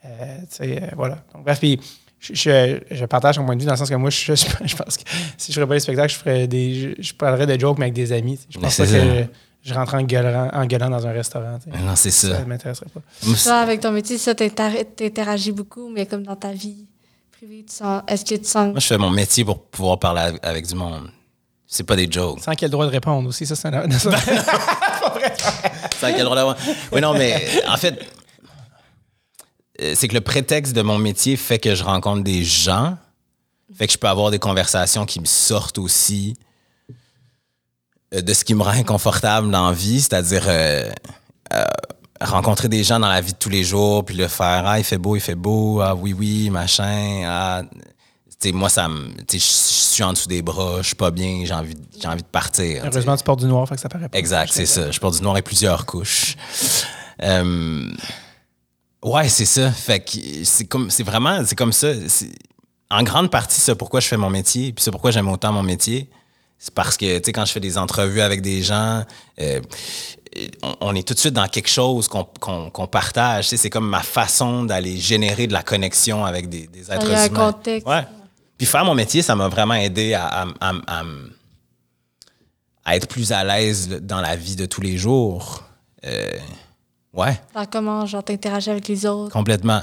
euh, tu sais, euh, voilà. Donc, bref, puis je, je, je partage mon point de vue dans le sens que moi, je, je, je pense que si je ferais pas les spectacles, je ferais des. Je, je parlerais de jokes, mais avec des amis. Je pense pas que je, je rentrais en gueulant, en gueulant dans un restaurant. non, c'est Ça ça. ne m'intéresserait pas. Toi, avec ton métier, ça, t'inter- t'interagis beaucoup, mais comme dans ta vie privée, tu sens, est-ce que tu sens. Moi, je fais mon métier pour pouvoir parler avec- du monde. C'est pas des jokes. Sans qu'il ait le droit de répondre aussi, ça, c'est un. ça- Ça a quel droit d'avoir- Oui, non, mais en fait, euh, c'est que le prétexte de mon métier fait que je rencontre des gens, fait que je peux avoir des conversations qui me sortent aussi euh, de ce qui me rend inconfortable dans la vie, c'est-à-dire euh, euh, rencontrer des gens dans la vie de tous les jours, puis le faire, ah, il fait beau, il fait beau, ah, oui, oui, machin, ah. Tu sais, moi, ça me. Je suis en dessous des bras, je suis pas bien, j'ai envie, j'ai envie de partir. Heureusement, tu portes du noir, fait que ça paraît pas. Exact, c'est ça. Je porte du noir et plusieurs couches. Euh, ouais, c'est ça. Fait que c'est comme, c'est vraiment, c'est comme ça. C'est- En grande partie, c'est pourquoi je fais mon métier, puis c'est pourquoi j'aime autant mon métier. C'est parce que, tu sais, quand je fais des entrevues avec des gens, euh, on, on est tout de suite dans quelque chose qu'on partage. Tu sais, c'est comme ma façon d'aller générer de la connexion avec des, des êtres a un humains. contexte. Ouais. Puis faire mon métier, ça m'a vraiment aidé à, à- à être plus à l'aise dans la vie de tous les jours. Euh, ouais, Dans comment, genre, t'interagis avec les autres? complètement.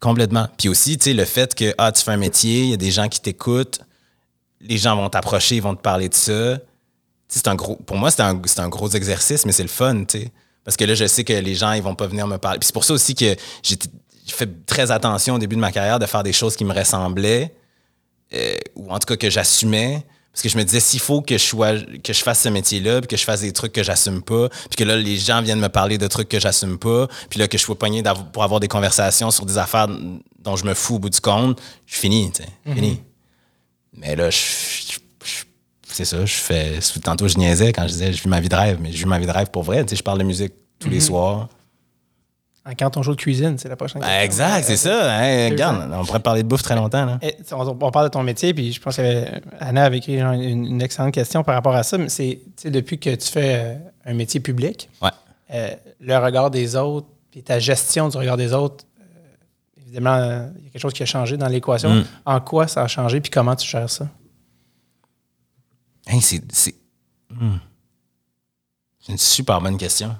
Complètement. Puis aussi, tu sais, le fait que ah, tu fais un métier, il y a des gens qui t'écoutent, les gens vont t'approcher, ils vont te parler de ça. C'est un gros, pour moi, c'est un, un gros exercice, mais c'est le fun, tu sais. Parce que là, je sais que les gens, ils vont pas venir me parler. Puis c'est pour ça aussi que j'ai fait très attention au début de ma carrière de faire des choses qui me ressemblaient, euh, ou en tout cas que j'assumais. Parce que je me disais, s'il faut que je, sois, que je fasse ce métier-là, puis que je fasse des trucs que j'assume pas, puis que là, les gens viennent me parler de trucs que j'assume pas, puis là, que je sois pogné pour avoir des conversations sur des affaires dont je me fous au bout du compte, je finis, tu sais, fini. Mais là, je, je- je- c'est ça, je fais. Tantôt, je niaisais quand je disais, je vis ma vie de rêve, mais je vis ma vie de rêve pour vrai, tu sais, je parle de musique tous les soirs. Quand on joue de cuisine, c'est la prochaine Ben, question. exact, c'est ça. hein, regarde, on pourrait parler de bouffe très longtemps, là. Eh, on, on parle de ton métier, puis je pense qu'Anna avait écrit genre, une, une excellente question par rapport à ça. Mais c'est depuis que tu fais euh, un métier public, Ouais. euh, le regard des autres, puis ta gestion du regard des autres, euh, évidemment, il y a quelque chose qui a changé dans l'équation. Mm. En quoi ça a changé, puis comment tu gères ça? Hey, c'est. C'est Hmm. C'est une super bonne question.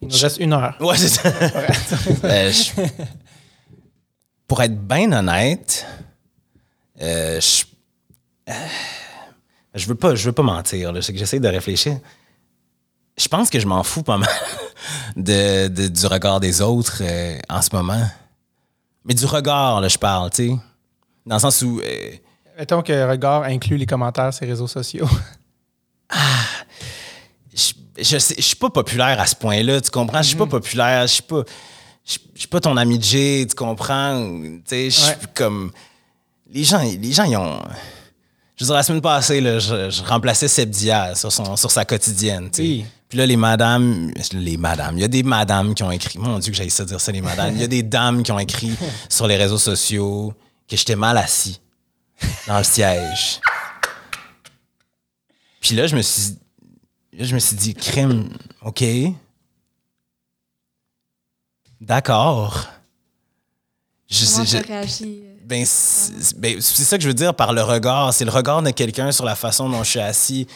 Il nous reste une heure. Ouais, c'est ça. Euh, je- Pour être bien honnête, euh, je... euh, je veux pas, je veux pas mentir. là. J'essaie de réfléchir. Je pense que je m'en fous pas mal de, de- du regard des autres en ce moment. Mais du regard, là, je parle, tu sais. Dans le sens où. euh, Mettons que regard inclut les commentaires sur les réseaux sociaux. je, je, je suis pas populaire à ce point-là, tu comprends? Je suis pas populaire, je suis pas. Je suis pas ton ami de Jay, tu comprends? Je suis Ouais. comme. Les gens, les gens, ils ont. Je veux dire, la semaine passée, là, je, je remplaçais Seb Diaz sur, son, sur sa quotidienne. Oui. Puis là, les madames, les madames, il y a des madames qui ont écrit, mon Dieu que j'ai ça dire ça, les madames. Il y a des dames qui ont écrit sur les réseaux sociaux que j'étais mal assis dans le siège. Puis là, je me suis, là, je me suis dit, crime, OK. D'accord. Je euh? ben, c'est ben, c'est ça que je veux dire par le regard. C'est le regard de quelqu'un sur la façon dont je suis assis.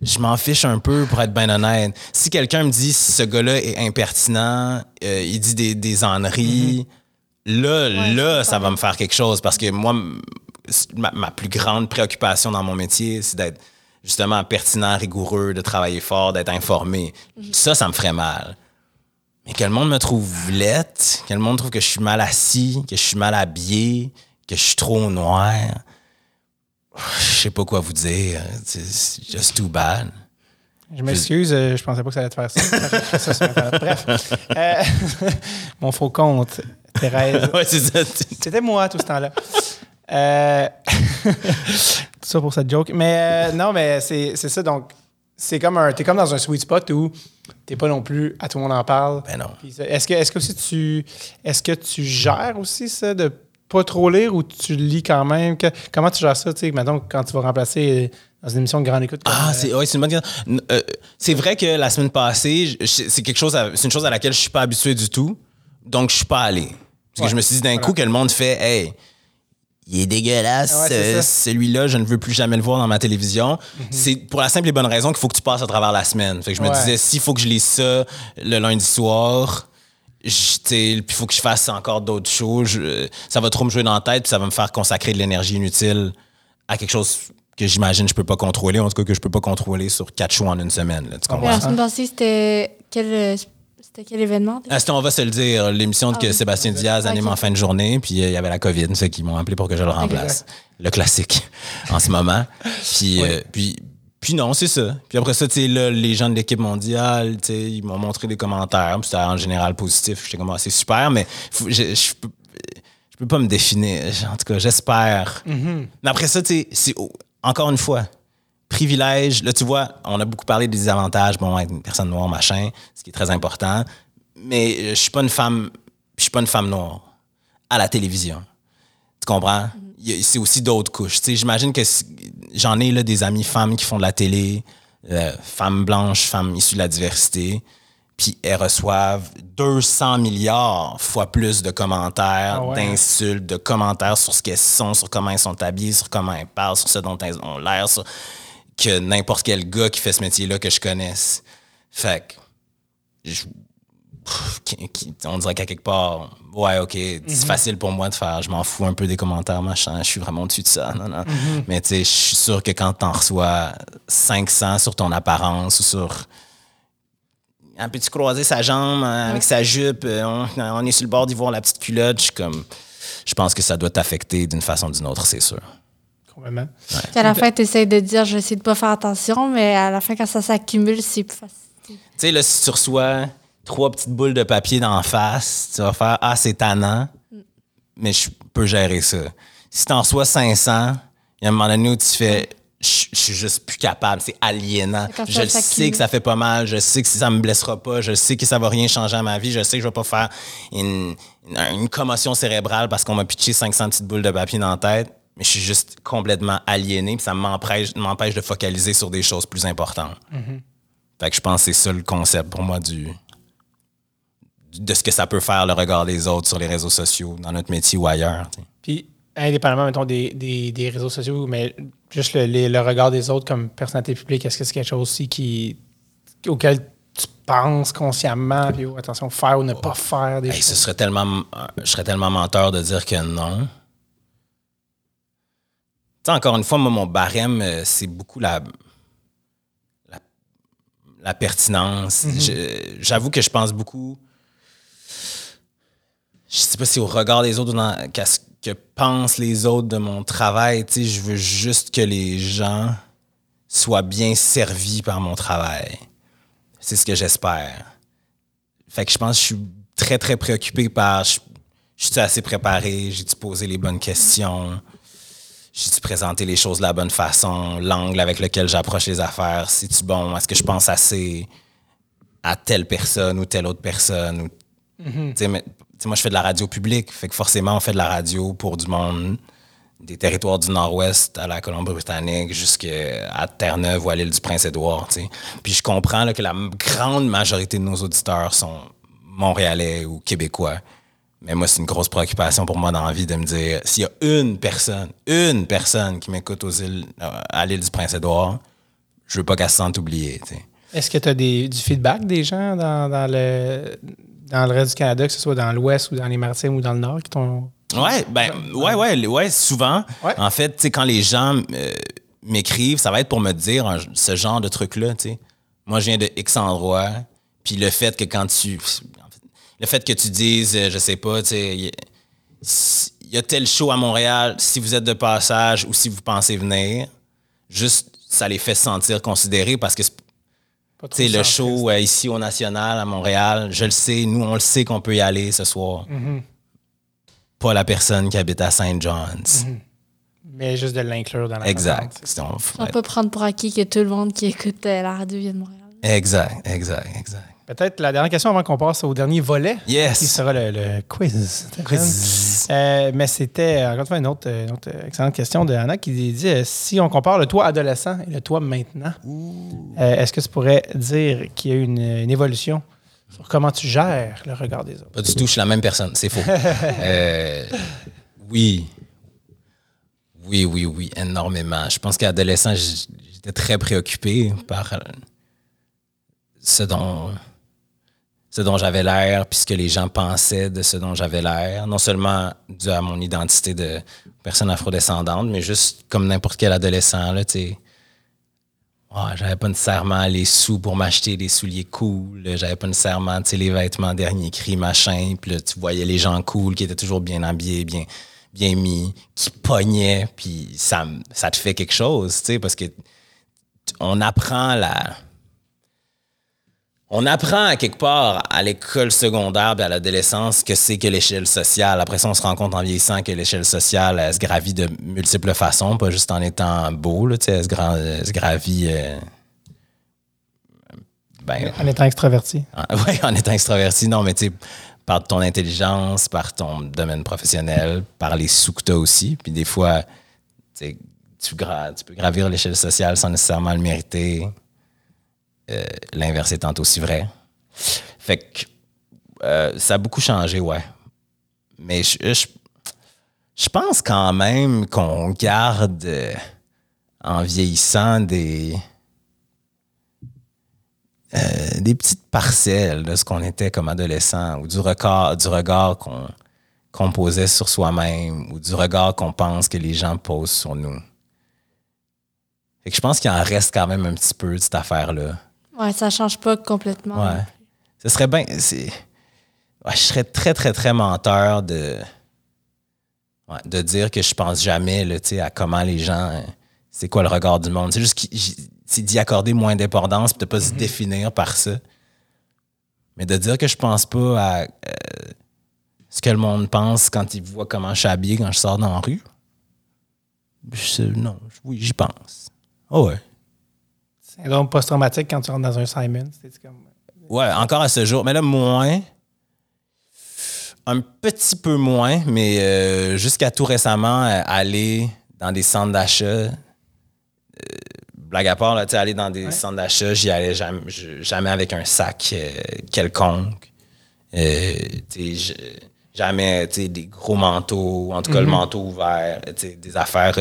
Je m'en fiche un peu, pour être bien honnête. Si quelqu'un me dit ce gars-là est impertinent, euh, il dit des, des là, Ouais, là, je ça va me faire quelque chose. Parce que moi, ma, ma plus grande préoccupation dans mon métier, c'est d'être justement pertinent, rigoureux, de travailler fort, d'être informé. Ça, ça me ferait mal. Mais que le monde me trouve lette, que le monde trouve que je suis mal assis, que je suis mal habillé, que je suis trop noir. Je sais pas quoi vous dire. C'est just too bad. Je m'excuse, euh, je pensais pas que ça allait te faire ça. Sur. Bref. Euh, mon faux compte, Thérèse. ouais. C'était moi tout ce temps-là. Euh, tout ça pour cette joke. Mais euh, non, mais c'est c'est ça. Donc, c'est comme un. T'es comme dans un sweet spot où t'es pas non plus à tout le monde en parle. Ben non. Est-ce que, est-ce que aussi tu. Est-ce que tu gères aussi ça de pas trop lire ou tu lis quand même? Que- comment tu gères ça, tu sais, mettons, quand tu vas remplacer euh, dans une émission de grande écoute? comme, Ah, euh, c'est ouais, une bonne question. Euh, c'est vrai que la semaine passée, c'est quelque chose, à- c'est une chose à laquelle je suis pas habitué du tout. Donc, je suis pas allé. Parce Ouais, que je me suis dit d'un voilà. coup que le monde fait, hey, il est dégueulasse, Ah ouais, euh, celui-là, je ne veux plus jamais le voir dans ma télévision. C'est pour la simple et bonne raison qu'il faut que tu passes à travers la semaine. Fait que je me disais, s'il faut que je lise ça le lundi soir, puis il faut que je fasse encore d'autres choses, je- ça va trop me jouer dans la tête, puis ça va me faire consacrer de l'énergie inutile à quelque chose que j'imagine je peux pas contrôler, en tout cas que je peux pas contrôler sur quatre shows en une semaine. Là, tu Mais comprends? la semaine passée, c'était quel, euh, c'était quel événement? Ah, c'était, on va se le dire, l'émission Ah que oui. Sébastien Diaz anime en fin de journée, puis euh, il y avait la COVID, fait qu'ils m'ont appelé pour que je le remplace. Le classique en ce moment. Puis, euh, puis, puis non, c'est ça. Puis après ça, tu sais, là, les gens de l'équipe mondiale, tu sais, ils m'ont montré des commentaires, puis c'était en général positif. J'étais comme, ah, c'est super, mais faut- je, je peux, je peux pas me définir. En tout cas, j'espère. Mais après ça, tu sais, c'est encore une fois, privilège. Là, tu vois, on a beaucoup parlé des avantages, bon, être une personne noire, machin, ce qui est très important. Mais euh, je suis pas une femme, je suis pas une femme noire à la télévision. Tu comprends? C'est aussi d'autres couches. J'imagine que j'en ai là, des amies femmes qui font de la télé, euh, femmes blanches, femmes issues de la diversité, puis elles reçoivent 200 milliards fois plus de commentaires, Ah ouais. d'insultes, de commentaires sur ce qu'elles sont, sur comment elles sont habillées, sur comment elles parlent, sur ce dont elles ont l'air, sur- que n'importe quel gars qui fait ce métier-là que je connaisse. Fait que, je- pff, qui- qui- on dirait qu'à quelque part, ouais, ok, c'est facile pour moi de faire, je m'en fous un peu des commentaires, machin, je suis vraiment au-dessus de ça. Non, non. Mais tu sais, je suis sûr que quand t'en reçois 500 sur ton apparence ou sur. Un petit croiser sa jambe euh, avec sa jupe, euh, on, on est sur le bord d'y voir la petite culotte, je suis comme. Je pense que ça doit t'affecter d'une façon ou d'une autre, c'est sûr. Complètement. Puis à la fin, tu essaies de dire, je vais essayer de pas faire attention, mais à la fin, quand ça s'accumule, c'est plus facile. Tu sais, là, si tu reçois trois petites boules de papier d'en face, tu vas faire Ah, c'est tannant, mais je peux gérer ça. Si tu en reçois 500, il y a un moment donné où tu fais Je je suis juste plus capable, c'est aliénant. Je ça le sais que ça fait pas mal, je sais que ça me blessera pas, je sais que ça va rien changer à ma vie, je sais que je vais pas faire une, une, une commotion cérébrale parce qu'on m'a pitché 500 petites boules de papier dans la tête, mais je suis juste complètement aliéné, puis ça m'empêche m'empêche de focaliser sur des choses plus importantes. Fait que je pense que c'est ça le concept pour moi du de ce que ça peut faire le regard des autres sur les réseaux sociaux, dans notre métier ou ailleurs. Puis, indépendamment, mettons, des, des, des réseaux sociaux, mais juste le, regard des autres comme personnalité publique, est-ce que c'est quelque chose aussi qui, auquel tu penses consciemment, puis oh, attention, faire ou ne pas faire des Hey, ce choses? serait tellement, je serais tellement menteur de dire que non. Tu sais, encore une fois, moi, mon barème, euh, c'est beaucoup la, la, la pertinence. Je- J'avoue que je pense beaucoup. Je sais pas si au regard des autres ou dans, qu'à ce que pensent les autres de mon travail. Tu sais, je veux juste que les gens soient bien servis par mon travail. C'est ce que j'espère. Fait que je pense que je suis très, très préoccupé par je, je suis assez préparé, j'ai-tu posé les bonnes questions, j'ai-tu présenté les choses de la bonne façon, l'angle avec lequel j'approche les affaires, c'est-tu bon, est-ce que je pense assez à telle personne ou telle autre personne. Ou, Tu sais, mais- tu sais, moi, je fais de la radio publique, fait que forcément, on fait de la radio pour du monde des territoires du Nord-Ouest à la Colombie-Britannique jusqu'à Terre-Neuve ou à l'île du Prince-Édouard. tu. Puis je comprends là, que la grande majorité de nos auditeurs sont montréalais ou québécois. Mais moi, c'est une grosse préoccupation pour moi dans la vie de me dire s'il y a une personne, une personne qui m'écoute aux îles, euh, à l'île du Prince-Édouard, je veux pas qu'elle se sente oubliée. Est-ce que tu as des, du feedback des gens dans, dans le, dans le reste du Canada, que ce soit dans l'Ouest ou dans les Maritimes ou dans le Nord, qui t'ont. Ouais, ben, ouais, ouais, ouais, souvent. Ouais. En fait, tu sais, quand les gens euh, m'écrivent, ça va être pour me dire ce genre de truc-là, tu sais. Moi, je viens de X endroit, puis le fait que quand tu. Le fait que tu dises, euh, je sais pas, tu sais, il y, a tel show à Montréal, si vous êtes de passage ou si vous pensez venir, juste, ça les fait se sentir considérés parce que c'est le show euh, ici au National, à Montréal, je le sais, nous, on le sait qu'on peut y aller ce soir. Mm-hmm. Pas la personne qui habite à St. John's. Mais juste de l'inclure dans la Exact. On peut prendre pour acquis que tout le monde qui écoute euh, la radio vient de Montréal. Exact, exact, exact. Peut-être la dernière question avant qu'on passe au dernier volet. Yes. Qui sera le, le quiz. Quiz. Euh, mais c'était, encore une fois, une autre, une autre excellente question de Anna qui dit euh, si on compare le toi adolescent et le toi maintenant, euh, est-ce que tu pourrais dire qu'il y a eu une, une évolution sur comment tu gères le regard des autres? Pas du tout, je suis la même personne, c'est faux. Euh, oui. Oui, oui, oui, énormément. Je pense qu'à adolescent, j- j'étais très préoccupé par euh, ce dont, ce dont j'avais l'air, puis ce que les gens pensaient de ce dont j'avais l'air. Non seulement dû à mon identité de personne afrodescendante, mais juste comme n'importe quel adolescent, là, tu sais. J'avais pas nécessairement les sous pour m'acheter des souliers cool. J'avais pas nécessairement les vêtements dernier cri, machin. Puis là, tu voyais les gens cool qui étaient toujours bien habillés, bien, mis, qui pognaient. Puis ça, ça te fait quelque chose, tu parce que on apprend la. On apprend à quelque part à l'école secondaire et à l'adolescence que c'est que l'échelle sociale. Après ça, on se rend compte en vieillissant que l'échelle sociale, elle se gravit de multiples façons, pas juste en étant beau, là, tu elle se, gra- elle se gravit. euh, ben, En étant extraverti. oui, en étant extraverti, non, mais tu sais, par ton intelligence, par ton domaine professionnel, par les sous que t'as aussi. Puis des fois, tu tu, gra- tu peux gravir l'échelle sociale sans nécessairement le mériter. Euh, L'inverse étant aussi vrai. Fait que euh, ça a beaucoup changé, ouais. Mais je, je, pense quand même qu'on garde euh, en vieillissant des euh, des petites parcelles de ce qu'on était comme adolescent ou du regard, du regard qu'on qu'on posait sur soi-même ou du regard qu'on pense que les gens posent sur nous. Fait que je pense qu'il en reste quand même un petit peu de cette affaire-là. Ouais, ça change pas complètement. Ouais. Ce serait bien. ouais, je serais très, très, très menteur de, ouais, de dire que je pense jamais là, à comment les gens. euh, C'est quoi le regard du monde. C'est juste d'y accorder moins d'importance et de pas se définir par ça. Mais de dire que je pense pas à euh, ce que le monde pense quand il voit comment je suis habillé quand je sors dans la rue. Je- non, oui, j'y pense. Oh ouais. Syndrome post-traumatique quand tu rentres dans un Simon. comme. Ouais, encore à ce jour. Mais là, moins. Un petit peu moins, mais euh, jusqu'à tout récemment, euh, aller dans des centres d'achat. euh, blague à part, là, aller dans des centres d'achat, j'y allais jamais, jamais avec un sac quelconque. Je- jamais des gros manteaux, en tout cas le manteau ouvert, des affaires.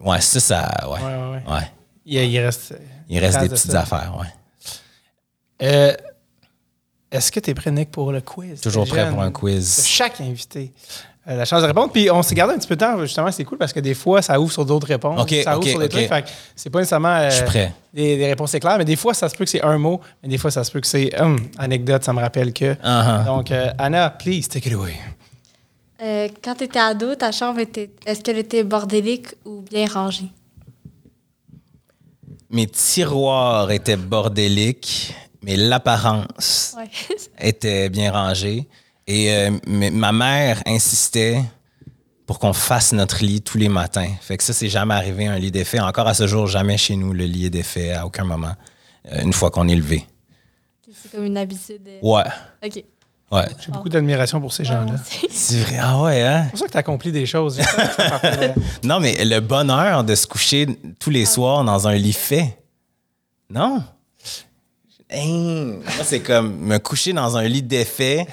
ouais, ça, ça. Ouais. Ouais, ouais, ouais. Il, il reste. Il reste trace des de petites ça. affaires, ouais. Euh, Est-ce que tu es prêt, Nick, pour le quiz? Toujours prêt pour un quiz. Chaque invité a la chance de répondre. Puis on s'est gardé un petit peu de temps, justement, c'est cool parce que des fois, ça ouvre sur d'autres réponses. Ok, ça ouvre sur des ok. trucs. Fait que c'est pas nécessairement euh, Je suis prêt. Des, des réponses éclairs, mais des fois, ça se peut que c'est un mot, mais des fois, ça se peut que c'est hum, anecdote, ça me rappelle que. Uh-huh. Donc, euh, Anna, please, take it away. Euh, quand tu étais ado, ta chambre était. Est-ce qu'elle était bordélique ou bien rangée? Mes tiroirs étaient bordéliques, mais l'apparence Ouais. était bien rangée. Et euh, ma mère insistait pour qu'on fasse notre lit tous les matins. Fait que ça, c'est jamais arrivé un lit défait. Encore à ce jour, jamais chez nous, le lit est défait à aucun moment, euh, une fois qu'on est levé. C'est comme une habitude. Ouais, OK. Ouais. J'ai beaucoup d'admiration pour ces gens-là. C'est vrai. Ah ouais, hein? C'est pour ça que tu accomplis des choses. Non, mais le bonheur de se coucher tous les soirs dans un lit fait. Non? Hein, moi, c'est comme me coucher dans un lit défait.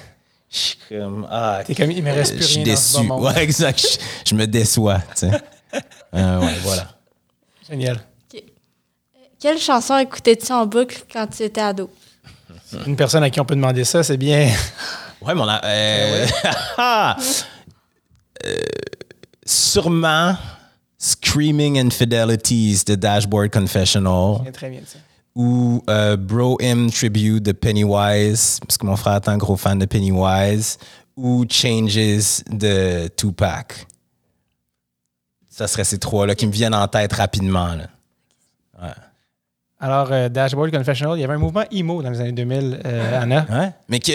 Je suis comme. Ah, T'es comme, il me reste je plus suis rien dans ce déçu. Ouais, exact. Je, je me déçois, tu sais. Euh, ouais, voilà. Génial. Euh, Quelle chanson écoutais-tu en boucle quand tu étais ado? Une personne à qui on peut demander ça, c'est bien. Ouais, mais on a. euh, ah! Euh, sûrement Screaming Infidelities de Dashboard Confessional. Très bien, ça. ou euh, Bro Him Tribute de Pennywise, parce que mon frère est un gros fan de Pennywise, ou Changes de Tupac. Ça serait ces trois-là qui me viennent en tête rapidement. là. Alors, euh, Dashboard Confessional, il y avait un mouvement emo dans les années 2000, euh, Anna. Ouais. Mais qui,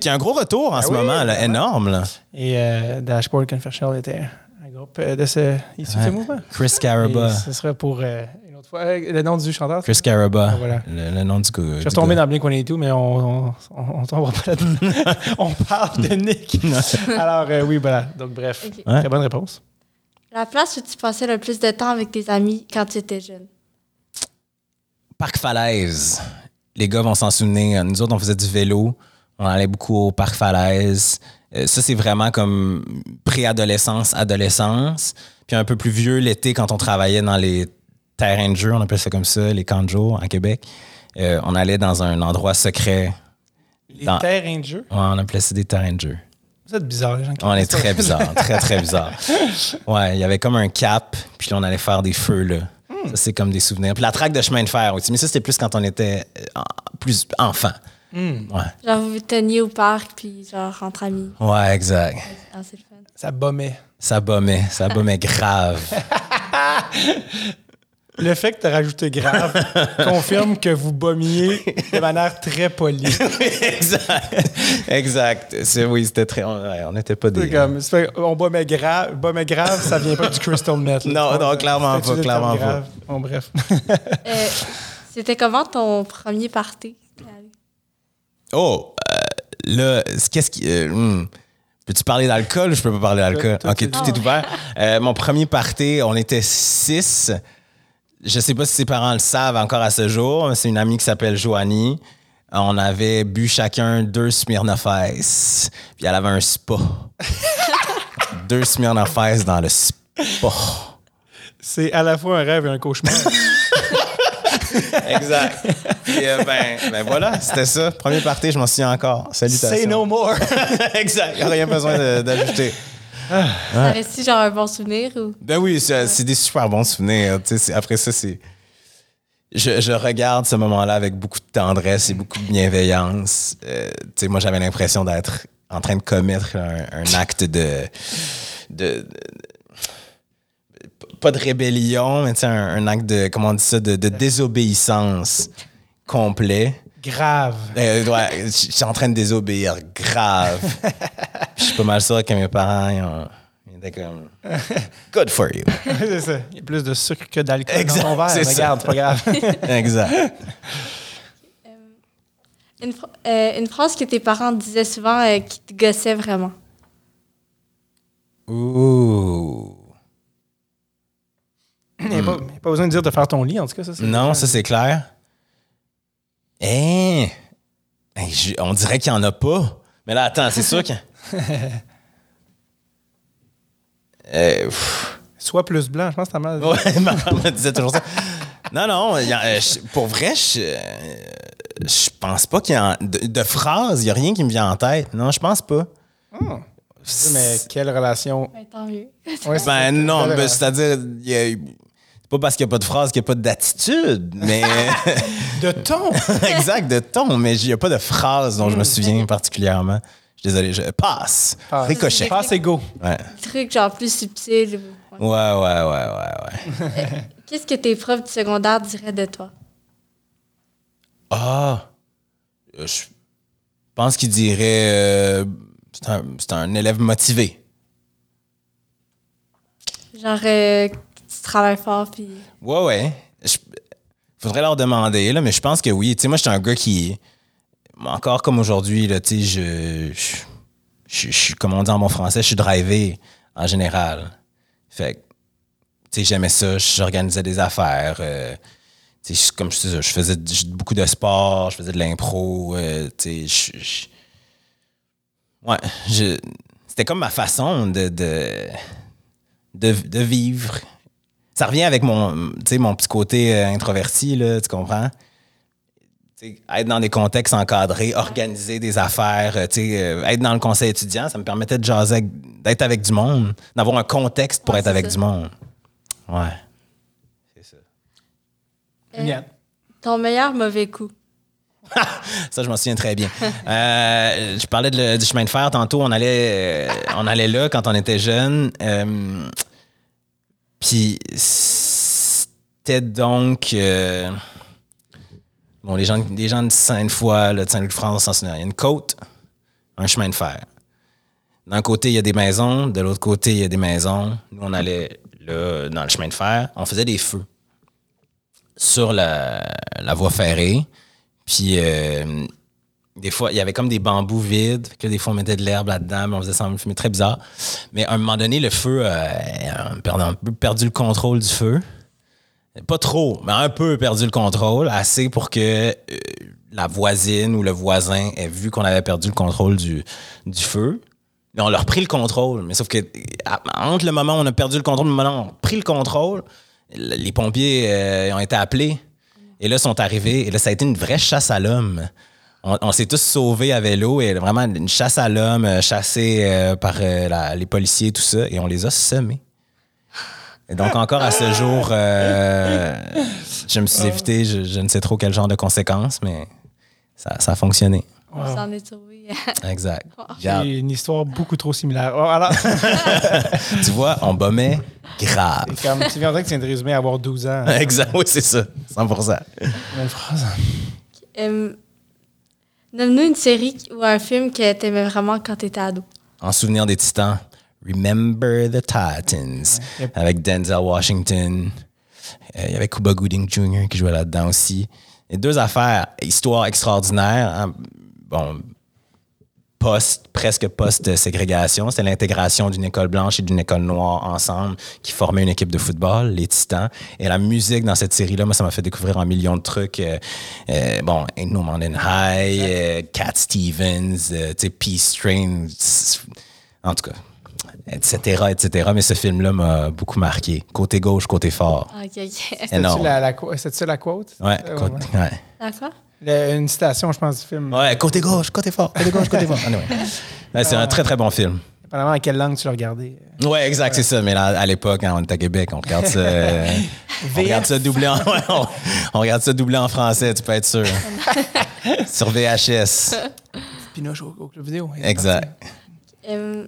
qui a un gros retour en ce oui, moment, là, ben énorme. Là. Et euh, Dashboard Confessional était un groupe euh, de ce, issu de ce mouvement. Chris Et Caraba. ce sera pour euh, une autre fois. Euh, Le nom du chanteur. Chris Caraba, Ah, voilà. le, le nom du gars. Je suis retombé dans Blink et tout, mais on on, on, on tombera pas là-dedans. on parle de Nick. Alors, euh, oui, voilà. Donc, bref. Très bonne réponse. La place où tu passais le plus de temps avec tes amis quand tu étais jeune? Parc Falaise. Les gars vont s'en souvenir. Nous autres, on faisait du vélo. On allait beaucoup au Parc Falaise. Euh, ça, c'est vraiment comme préadolescence, adolescence. Puis un peu plus vieux, l'été, quand on travaillait dans les terrains de jeu, on appelle ça comme ça, les camps de jour à Québec. euh, on allait dans un endroit secret. Les Dans- terrains de jeu. Ouais, on appelait ça des terrains de jeu. Vous êtes bizarre, les gens qui On est très bizarre, très, très bizarre. Ouais, il y avait comme un cap, puis on allait faire des feux, là. Ça, c'est comme des souvenirs. Puis la traque de chemin de fer aussi. Mais ça, c'était plus quand on était euh, en- plus enfant. Ouais. Genre, vous vous teniez au parc, puis genre, entre amis. Ouais, exact. Ah, c'est le fun. Ça bombait. Ça bombait, ça bombait grave. Le fait que tu as rajouté grave confirme que vous bommiez de manière très polie. exact. Exact. C'est, oui, c'était très. On n'était pas C'est des. comme, fait- on bombait grave, bombait grave, ça vient pas du crystal meth. Non, non, clairement pas, clairement grave? Bon, bref. Euh, C'était comment ton premier party? Oh, euh, là, qu'est-ce qui. euh, hmm. Peux-tu parler d'alcool ou je peux pas parler d'alcool? Tout- tout ok, tout est ouvert. Euh, mon premier party, on était six. Je sais pas si ses parents le savent encore à ce jour. mais C'est une amie qui s'appelle Joanie. On avait bu chacun deux Smirnoff Ice. Puis elle avait un spa. deux Smirnoff Ice dans le spa. C'est à la fois un rêve et un cauchemar. Exact. Puis euh, ben, ben voilà, c'était ça. Premier party, je m'en souviens encore. Salutations. Say no more. exact. Il n'y a rien besoin d'ajouter. Ça reste genre un bon souvenir ou? Ben oui, c'est des super bons souvenirs. Après ça, c'est. Je, je regarde ce moment-là avec beaucoup de tendresse et beaucoup de bienveillance. Euh, moi, j'avais l'impression d'être en train de commettre un, un acte de, de, Pas de rébellion, mais un, un acte de. Comment on dit ça? De, de désobéissance complet. Grave. Euh, ouais, je suis en train de désobéir grave. Je suis pas mal sûr que mes parents ils ont- ils étaient comme Good for you. c'est ça. Il y a plus de sucre que d'alcool dans Exact, ton verre. c'est ça. Regarde, c'est pas grave. exact. Une, phra- euh, une phrase que tes parents disaient souvent euh, qui te gossait vraiment. Ouh. Il n'y a, pas besoin de dire de faire ton lit, en tout cas. Ça, c'est- Non, ça c'est clair. Hein? Hey, je- on dirait qu'il n'y en a pas. Mais là, attends, c'est sûr que. Euh. Sois plus blanc, je pense que t'as mal. Ouais, ma mère me disait toujours ça. Non, non, euh, je- pour vrai, je, euh, je pense pas qu'il y a. De, de phrases, il n'y a rien qui me vient en tête. Non, je pense pas. Mais quelle relation? Ben, tant mieux. Ouais, Ben non, ben, c'est-à-dire, il y a- c'est pas parce qu'il n'y a pas de phrase qu'il n'y a pas d'attitude, mais. De ton. exact, de ton, mais il n'y a pas de phrase dont je me souviens particulièrement. Je suis désolé, je passe. Passe. Ricochet. Passe et go. Ouais. Trucs genre plus subtils. ou- ouais. Ouais, ouais, ouais, ouais, ouais. Qu'est-ce que tes profs du secondaire diraient de toi? Ah! Euh, Je pense qu'il dirait. euh, c'est un, c'est un élève motivé. Genre, euh, travailles fort, puis. Ouais, ouais. Je- faudrait leur demander, là, mais je pense que oui. Tu sais, moi, j'étais un gars qui. Encore comme aujourd'hui, là, tu sais, je. Je suis, comme on dit en bon français, je suis drivé en général. Fait tu sais, j'aimais ça, j'organisais des affaires. euh, tu sais, comme je, disais, je faisais beaucoup de sport, je faisais de l'impro. euh, tu sais, Ouais, je- c'était comme ma façon de, de, de, de vivre. Ça revient avec mon, tu sais, mon petit côté euh, introverti, là, tu comprends? Être dans des contextes encadrés, organiser des affaires, euh, tu sais, euh, être dans le conseil étudiant, ça me permettait de jaser, d'être avec du monde, d'avoir un contexte pour Ouais, être avec ça. du monde. Ouais. C'est ça. Euh, ton meilleur mauvais coup. Ça, je m'en souviens très bien. Euh, je parlais de le- du chemin de fer tantôt. On allait, euh, on allait là quand on était jeune. Puis c'était donc. euh, bon, les gens, les gens de Sainte-Foy, de Saint-Louis-de-France. Il y a une côte, un chemin de fer. D'un côté, il y a des maisons. De l'autre côté, il y a des maisons. Nous, on allait là, dans le chemin de fer. On faisait des feux sur la, la voie ferrée. Puis euh, des fois, il y avait comme des bambous vides. Que des fois, on mettait de l'herbe là-dedans, mais on faisait semblant fumer très bizarre. Mais à un moment donné, le feu, euh, a perdu, un peu perdu le contrôle du feu. Pas trop, mais un peu perdu le contrôle, assez pour que euh, la voisine ou le voisin ait vu qu'on avait perdu le contrôle du, feu. Mais on leur pris le contrôle. Mais sauf que entre le moment où on a perdu le contrôle le moment où on a pris le contrôle, les pompiers euh, ont été appelés. Et là, sont arrivés. Et là, ça a été une vraie chasse à l'homme. On, on s'est tous sauvés à vélo et vraiment une chasse à l'homme, euh, chassés euh, par euh, la- les policiers, tout ça. Et on les a semés. Et donc, encore à ce jour, euh, je me suis évité, je, je ne sais trop quel genre de conséquences, mais ça, ça a fonctionné. On s'en est sauvé. Exact. J'ai une histoire beaucoup trop similaire. Oh, alors, tu vois, on bombait grave. c'est comme, tu viendrais que tu viens de résumer à avoir 12 ans. Exact, oui, c'est ça. 100 Belle phrase. Euh, Nomme-nous une série ou un film que t'aimais vraiment quand t'étais ado. En souvenir des Titans, Remember the Titans, Yep. avec Denzel Washington. Euh, Il y avait Cuba Gooding Jr. qui jouait là-dedans aussi. Et deux affaires, histoire extraordinaire. hein. Bon, post, presque post-ségrégation. C'était l'intégration d'une école blanche et d'une école noire ensemble qui formaient une équipe de football, les Titans. Et la musique dans cette série-là, moi, ça m'a fait découvrir un million de trucs. Euh, euh, bon, Ain't No Mountain High, euh, Cat Stevens, euh, tu sais, Peace Train, en tout cas, etc., etc. Mais ce film-là m'a beaucoup marqué. Côté gauche, côté fort. Ok, ok. C'est-tu la, la, quote? Ouais, côté- ouais. ouais. D'accord. Le- une citation, je pense, du film. Ouais, côté gauche, côté fort, côté gauche, côté fort. Anyway. Ouais, c'est un très, très bon film. Dépendamment à quelle langue tu l'as regardé? Ouais, exact, c'est ça. Mais là, à l'époque, quand on était à Québec, on regarde ça. on regarde ça doublé en, on, on regarde ça doublé en français, tu peux être sûr. Sur VHS. Pinoche au, au club vidéo. Exact. Euh,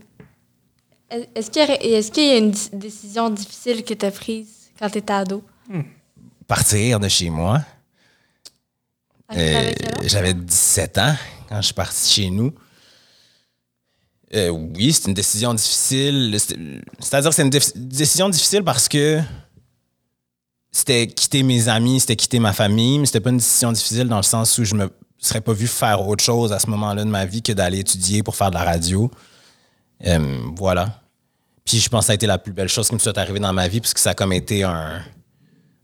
est-ce qu'il y, aurait- est-ce qu'il y a une décision difficile que t'as prise quand t'étais ado? Partir de chez moi. Euh? J'avais 17 ans quand je suis parti chez nous. Euh, oui, c'est une décision difficile. C'est- C'est-à-dire que c'est une dif- décision difficile parce que c'était quitter mes amis, c'était quitter ma famille, mais c'était pas une décision difficile dans le sens où je me serais pas vu faire autre chose à ce moment-là de ma vie que d'aller étudier pour faire de la radio. Euh, voilà. Puis je pense que ça a été la plus belle chose qui me soit arrivée dans ma vie, puisque ça a comme été un,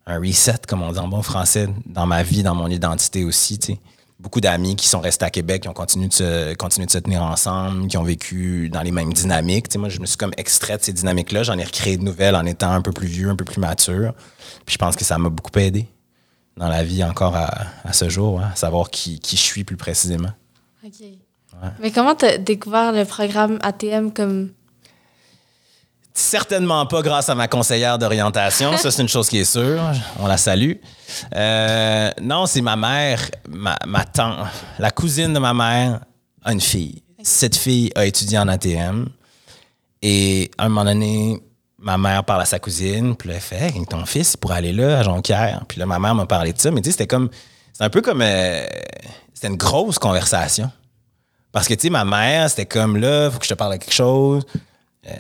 un reset, comme on dit en bon français, dans ma vie, dans mon identité aussi. tu. Beaucoup d'amis qui sont restés à Québec, qui ont continué de, se, continué de se tenir ensemble, qui ont vécu dans les mêmes dynamiques. Tu moi, je me suis comme extrait de ces dynamiques-là. J'en ai recréé de nouvelles en étant un peu plus vieux, un peu plus mature. Puis je pense que ça m'a beaucoup aidé dans la vie encore à, à ce jour, hein, à savoir qui, qui je suis plus précisément. Ok. Mais comment t'as découvert le programme ATM comme. Certainement pas grâce à ma conseillère d'orientation. Ça, c'est une chose qui est sûre. On la salue. Euh, non, c'est ma mère, ma, tante, la cousine de ma mère a une fille. Cette fille a étudié en ATM. Et à un moment donné, ma mère parle à sa cousine, puis elle fait Hey, ton fils, il pourrait aller là, à Jonquière. Puis là, ma mère m'a parlé de ça. Mais tu sais, c'était comme. C'est un peu comme. euh, c'était une grosse conversation. Parce que, tu sais, ma mère, c'était comme là, faut que je te parle de quelque chose. Euh,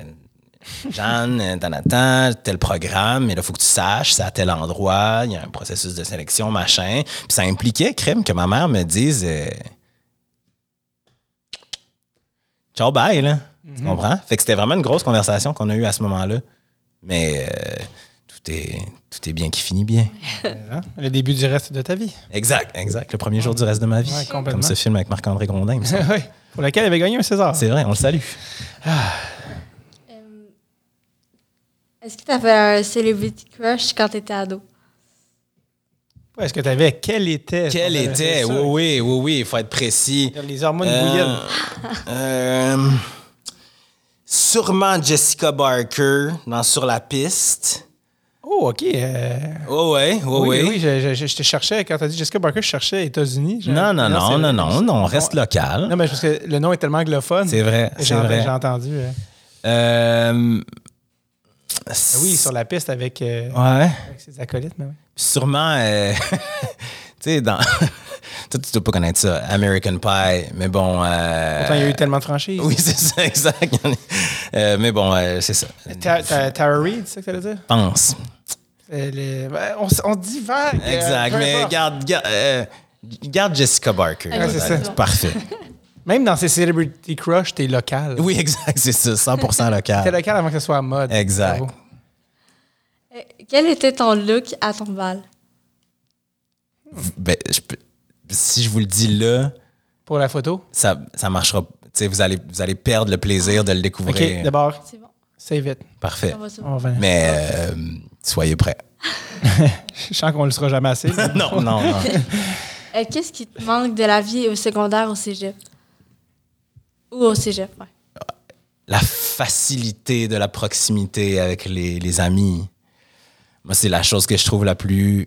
Jeanne, euh, tanatan, tel programme, mais là, il faut que tu saches, c'est à tel endroit, il y a un processus de sélection, machin. Puis ça impliquait, crème, que ma mère me dise euh, Ciao, bye, là. Tu comprends? Fait que c'était vraiment une grosse conversation qu'on a eue à ce moment-là. Mais euh, tout, est, tout est bien qui finit bien. Hein? Le début du reste de ta vie. Exact, exact. Le premier jour du reste de ma vie. Ouais. Comme ce film avec Marc-André Grondin. il oui. Pour lequel elle avait gagné un César. C'est vrai, on le salue. Euh, Est-ce que tu avais un celebrity crush quand tu étais ado? Ouais, Est-ce que tu avais. Quel était? Quel était? Oui, oui, oui, oui, il faut être précis. Les hormones Euh, bouillonnent. euh, sûrement Jessica Barker dans Sur la piste. Oh, OK. euh, Oh, ouais, oh, oui, oui. oui, je, je- je te cherchais. Quand tu as dit Jessica Barker, je cherchais États-Unis. Non, non, non, non, non, non, on reste local. Non, mais parce que le nom est tellement anglophone. C'est vrai, J'ai c'est vrai. J'ai entendu. euh, Euh, ah oui, sur la piste avec, euh, Ouais. avec ses acolytes. Mais oui. Sûrement, euh, tu sais, dans. Toi, tu dois pas connaître ça, American Pie, mais bon. euh, Pourtant, il y a eu tellement de franchises. Oui, c'est ça, exact. Mais bon, c'est ça. Ta- ta- Tara Reid, c'est ça que tu allais dire? Pense. Les- on, dit vague. Exact, mais garde, garde, garde Jessica Barker. Ouais, c'est ça. Parfait. Même dans ces Celebrity Crush, t'es local. Oui, exact, c'est ça, 100% T'es local. local avant que ce soit à mode. Exact. Bravo. Euh, Quel était ton look à ton bal? Ben, je peux- si je vous le dis là, Pour la photo? ça, ça marchera. Tu sais, vous allez, vous allez perdre le plaisir de le découvrir. OK, d'abord, C'est bon. save it. Parfait. On va se- On va- Mais euh, soyez prêts. Je sens qu'on ne le sera jamais assez. non, non, non. Euh, Qu'est-ce qui te manque de la vie au secondaire, au cégep? Ou au cégep, la facilité de la proximité avec les, les amis. Moi, c'est la chose que je trouve la plus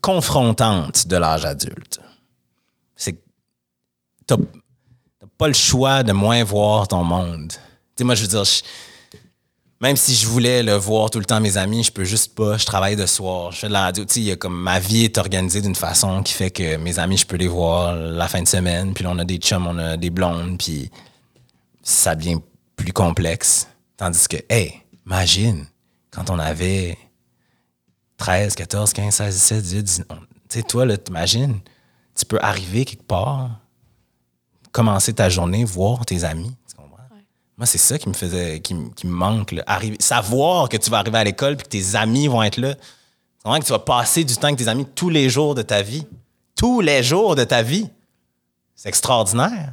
confrontante de l'âge adulte. C'est que t'as pas le choix de moins voir ton monde. Tu sais, moi, je veux dire, je- même si je voulais le voir tout le temps mes amis, je peux juste pas. Je travaille de soir, je fais de la radio. Tu sais, comme ma vie est organisée d'une façon qui fait que mes amis, je peux les voir la fin de semaine. Puis là, on a des chums, on a des blondes, puis ça devient plus complexe. Tandis que, hey, imagine, quand on avait 13, 14, 15, 16, 17, 18, 19, on- tu sais, toi, là, t'imagines, tu peux arriver quelque part, commencer ta journée, voir tes amis. Moi, c'est ça qui me faisait, qui, me- qui me manque. là. Arriver, savoir que tu vas arriver à l'école puis que tes amis vont être là. Tu comprends que tu vas passer du temps avec tes amis tous les jours de ta vie. Tous les jours de ta vie. C'est extraordinaire.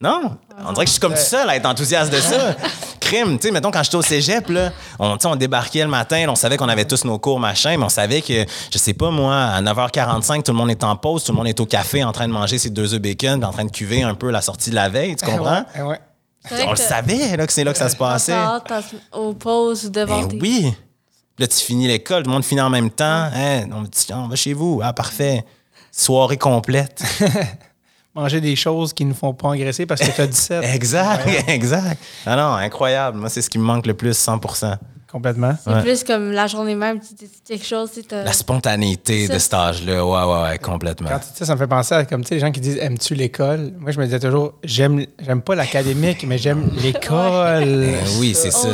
Non? On dirait que je suis comme tout seul à être enthousiaste de ça. Crime, tu sais, mettons, quand j'étais au cégep, là, on, débarquait le matin, là, on savait qu'on avait tous nos cours, machin, mais on savait que, je sais pas, moi, à 9h45, tout le monde est en pause, tout le monde est au café en train de manger ses deux œufs bacon, puis en train de cuver un peu la sortie de la veille, tu comprends? Ouais, ouais. On le savait, là, que c'est là que ça se passait. aux pauses devant Ben oui. Puis Là, tu finis l'école, tout le monde finit en même temps. Hein, on, dit, on va chez vous. Ah, parfait. Soirée complète. Manger des choses qui ne font pas engraisser parce que tu as 17. exact, exact. Ah non, incroyable. Moi, c'est ce qui me manque le plus, 100 Complètement. C'est Ouais. plus comme la journée même, tu dis quelque chose, tu La spontanéité de cet âge-là. Ouais, ouais, ouais, complètement. Quand tu dis ça, ça me fait penser à comme tu sais, les gens qui disent Aimes-tu l'école? Moi, je me disais toujours J'aime j'aime pas l'académique, mais j'aime l'école. Euh, oui, c'est ça.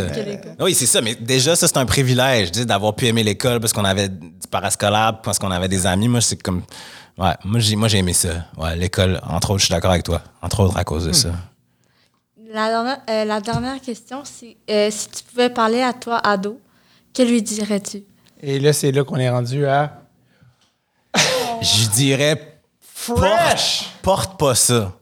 Oui, c'est ça. Mais déjà, ça, c'est un privilège d'avoir pu aimer l'école parce qu'on avait du parascolaire, parce qu'on avait des amis. Moi, c'est comme. Ouais, moi, j'ai, moi, j'ai aimé ça. Ouais, l'école, entre autres, je suis d'accord avec toi. Entre autres, à cause de ça. La dernière, euh, la dernière question, c'est euh, si tu pouvais parler à toi, ado, que lui dirais-tu? Et là, c'est là qu'on est rendu à. Je dirais. Fresh! Porte, porte pas ça.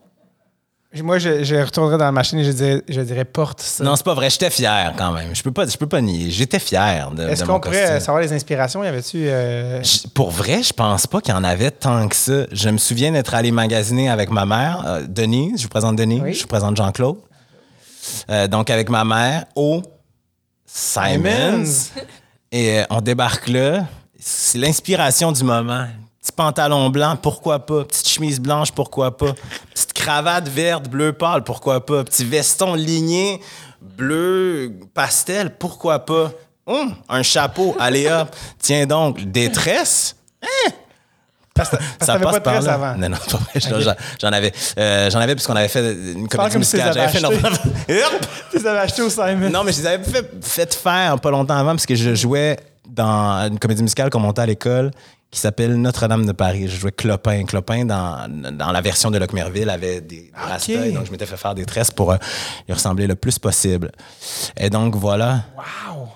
Moi, je, je retournerais dans la machine et je dirais, je dirais porte ça. Non, c'est pas vrai. J'étais fier quand même. Je peux pas, je peux pas nier. J'étais fier de, Est-ce de qu'on mon pourrait costume. savoir les inspirations? Y avait-tu. euh, Pour vrai, je pense pas qu'il y en avait tant que ça. Je me souviens d'être allé magasiner avec ma mère, euh, Denise, je vous présente Denise, Oui. je vous présente Jean-Claude. Euh, donc avec ma mère au Simons. Et euh, on débarque là. C'est l'inspiration du moment. Petit pantalon blanc, pourquoi pas? Petite chemise blanche, pourquoi pas? Petite cravate verte, bleu pâle, pourquoi pas? Petit veston ligné, bleu pastel, pourquoi pas? Hum, un chapeau, allez hop. Tiens donc, détresse? Hein? Parce que Ça t'avais passe pas de par tresse là. avant. Non, non, pas vrai. J'en- avais. euh, J'en avais puisqu'on avait fait une comédie musicale. J'avais fait! Tu les avais achetés au Simon. Non, mais je les avais fait, fait faire pas longtemps avant parce que je jouais dans une comédie musicale qu'on montait à l'école qui s'appelle Notre-Dame de Paris. Je jouais Clopin. Clopin, dans, dans la version de Locmerville, avait des, rasta-œils, donc je m'étais fait faire des tresses pour euh, lui ressembler le plus possible. Et donc, voilà. Wow!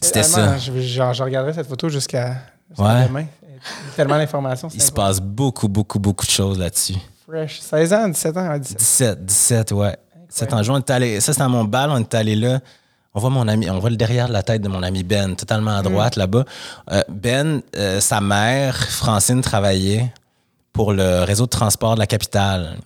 C'était ça. Je, je regarderai cette photo jusqu'à jusqu'à Ouais. demain. Il Tellement d'informations. Se passe beaucoup, beaucoup, beaucoup de choses là-dessus. Fresh. 16 ans, 17 ans, ouais, 17. 17, 17, ouais. 17 ans. On est allé, ça, c'était à mon bal. On est allé là. On voit mon ami, on voit le derrière de la tête de mon ami Ben, totalement à droite là-bas. Euh, ben, euh, sa mère, Francine, travaillait pour le réseau de transport de la capitale.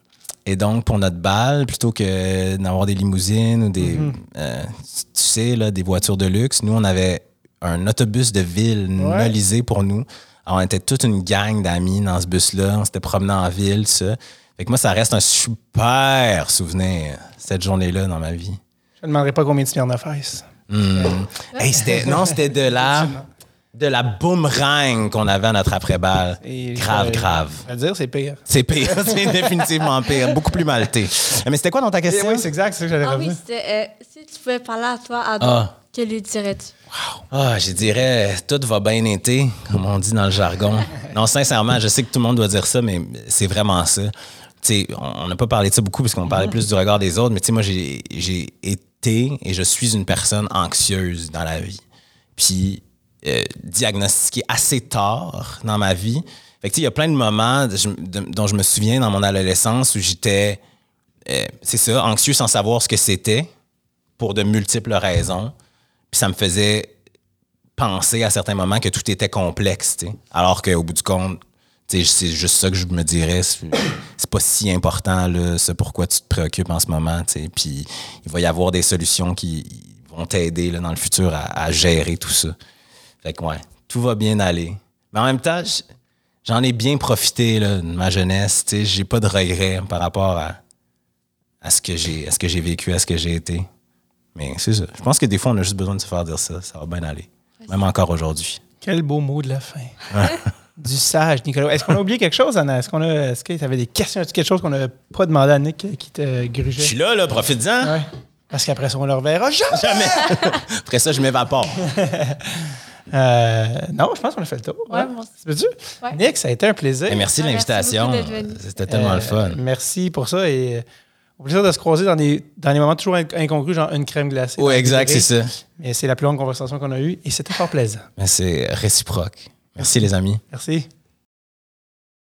Et donc, pour notre bal, plutôt que d'avoir des limousines ou des, euh, tu sais, là, des voitures de luxe, nous, on avait un autobus de ville Ouais. nolisé pour nous. Alors, on était toute une gang d'amis dans ce bus-là. On s'était promenés en ville, tout ça. Fait que moi, ça reste un super souvenir, cette journée-là dans ma vie. Je ne demanderai pas combien de Smirnoff Ice. Hmm. Hey, c'était, non, c'était de la, de la boomerang qu'on avait à notre après-balle. Grave, je- grave. Je vais le dire, c'est pire. C'est pire, c'est définitivement pire. Beaucoup plus maltais. Mais c'était quoi dans ta Et question? oui, c'est exact, c'est que j'allais Ah oui, c'était. euh, si tu pouvais parler à toi, Adam, Ah. que lui dirais-tu? Ah, je dirais, tout va bien été, comme on dit dans le jargon. Non, sincèrement, je sais que tout le monde doit dire ça, mais c'est vraiment ça. Tu sais, on n'a pas parlé de ça beaucoup parce qu'on parlait plus du regard des autres, mais tu sais, moi, j'ai été et je suis une personne anxieuse dans la vie. Puis, euh, diagnostiquée assez tard dans ma vie. Fait que tu sais, il y a plein de moments de- de- dont je me souviens dans mon adolescence où j'étais, euh, c'est ça, anxieux sans savoir ce que c'était pour de multiples raisons. Puis ça me faisait penser à certains moments que tout était complexe, tu sais. Alors qu'au bout du compte, c'est juste ça que je me dirais. C'est pas si important, là, ce pourquoi tu te préoccupes en ce moment. Puis il va y avoir des solutions qui vont t'aider dans le futur à, gérer tout ça. Fait que, ouais, tout va bien aller. Mais en même temps, j'en ai bien profité là, de ma jeunesse. J'ai pas de regrets par rapport à, à ce que j'ai vécu, à ce que j'ai été. Mais c'est ça. Je pense que des fois, on a juste besoin de se faire dire ça. Ça va bien aller. Même encore aujourd'hui. Quel beau mot de la fin. du sage, Nicolas. Est-ce qu'on a oublié quelque chose, Anna? Est-ce qu'on a, est-ce que tu avais des questions, quelque chose qu'on n'a pas demandé à Nick euh, qui te Je grugeait? suis là, là, profite-en. Ouais. Parce qu'après ça, on le reverra jamais. Jamais. Après ça, je m'évapore. Euh, non, je pense qu'on a fait le tour. Ouais, hein? Ouais. Nick, ça a été un plaisir. Et merci de l'invitation. C'était tellement Euh, le fun. Merci pour ça et euh, au plaisir de se croiser dans des, dans des moments toujours inc- incongrus, genre une crème glacée. Oui, exact, c'est ça. Mais c'est la plus longue conversation qu'on a eue et c'était fort plaisant. C'est réciproque. Merci, les amis. Merci.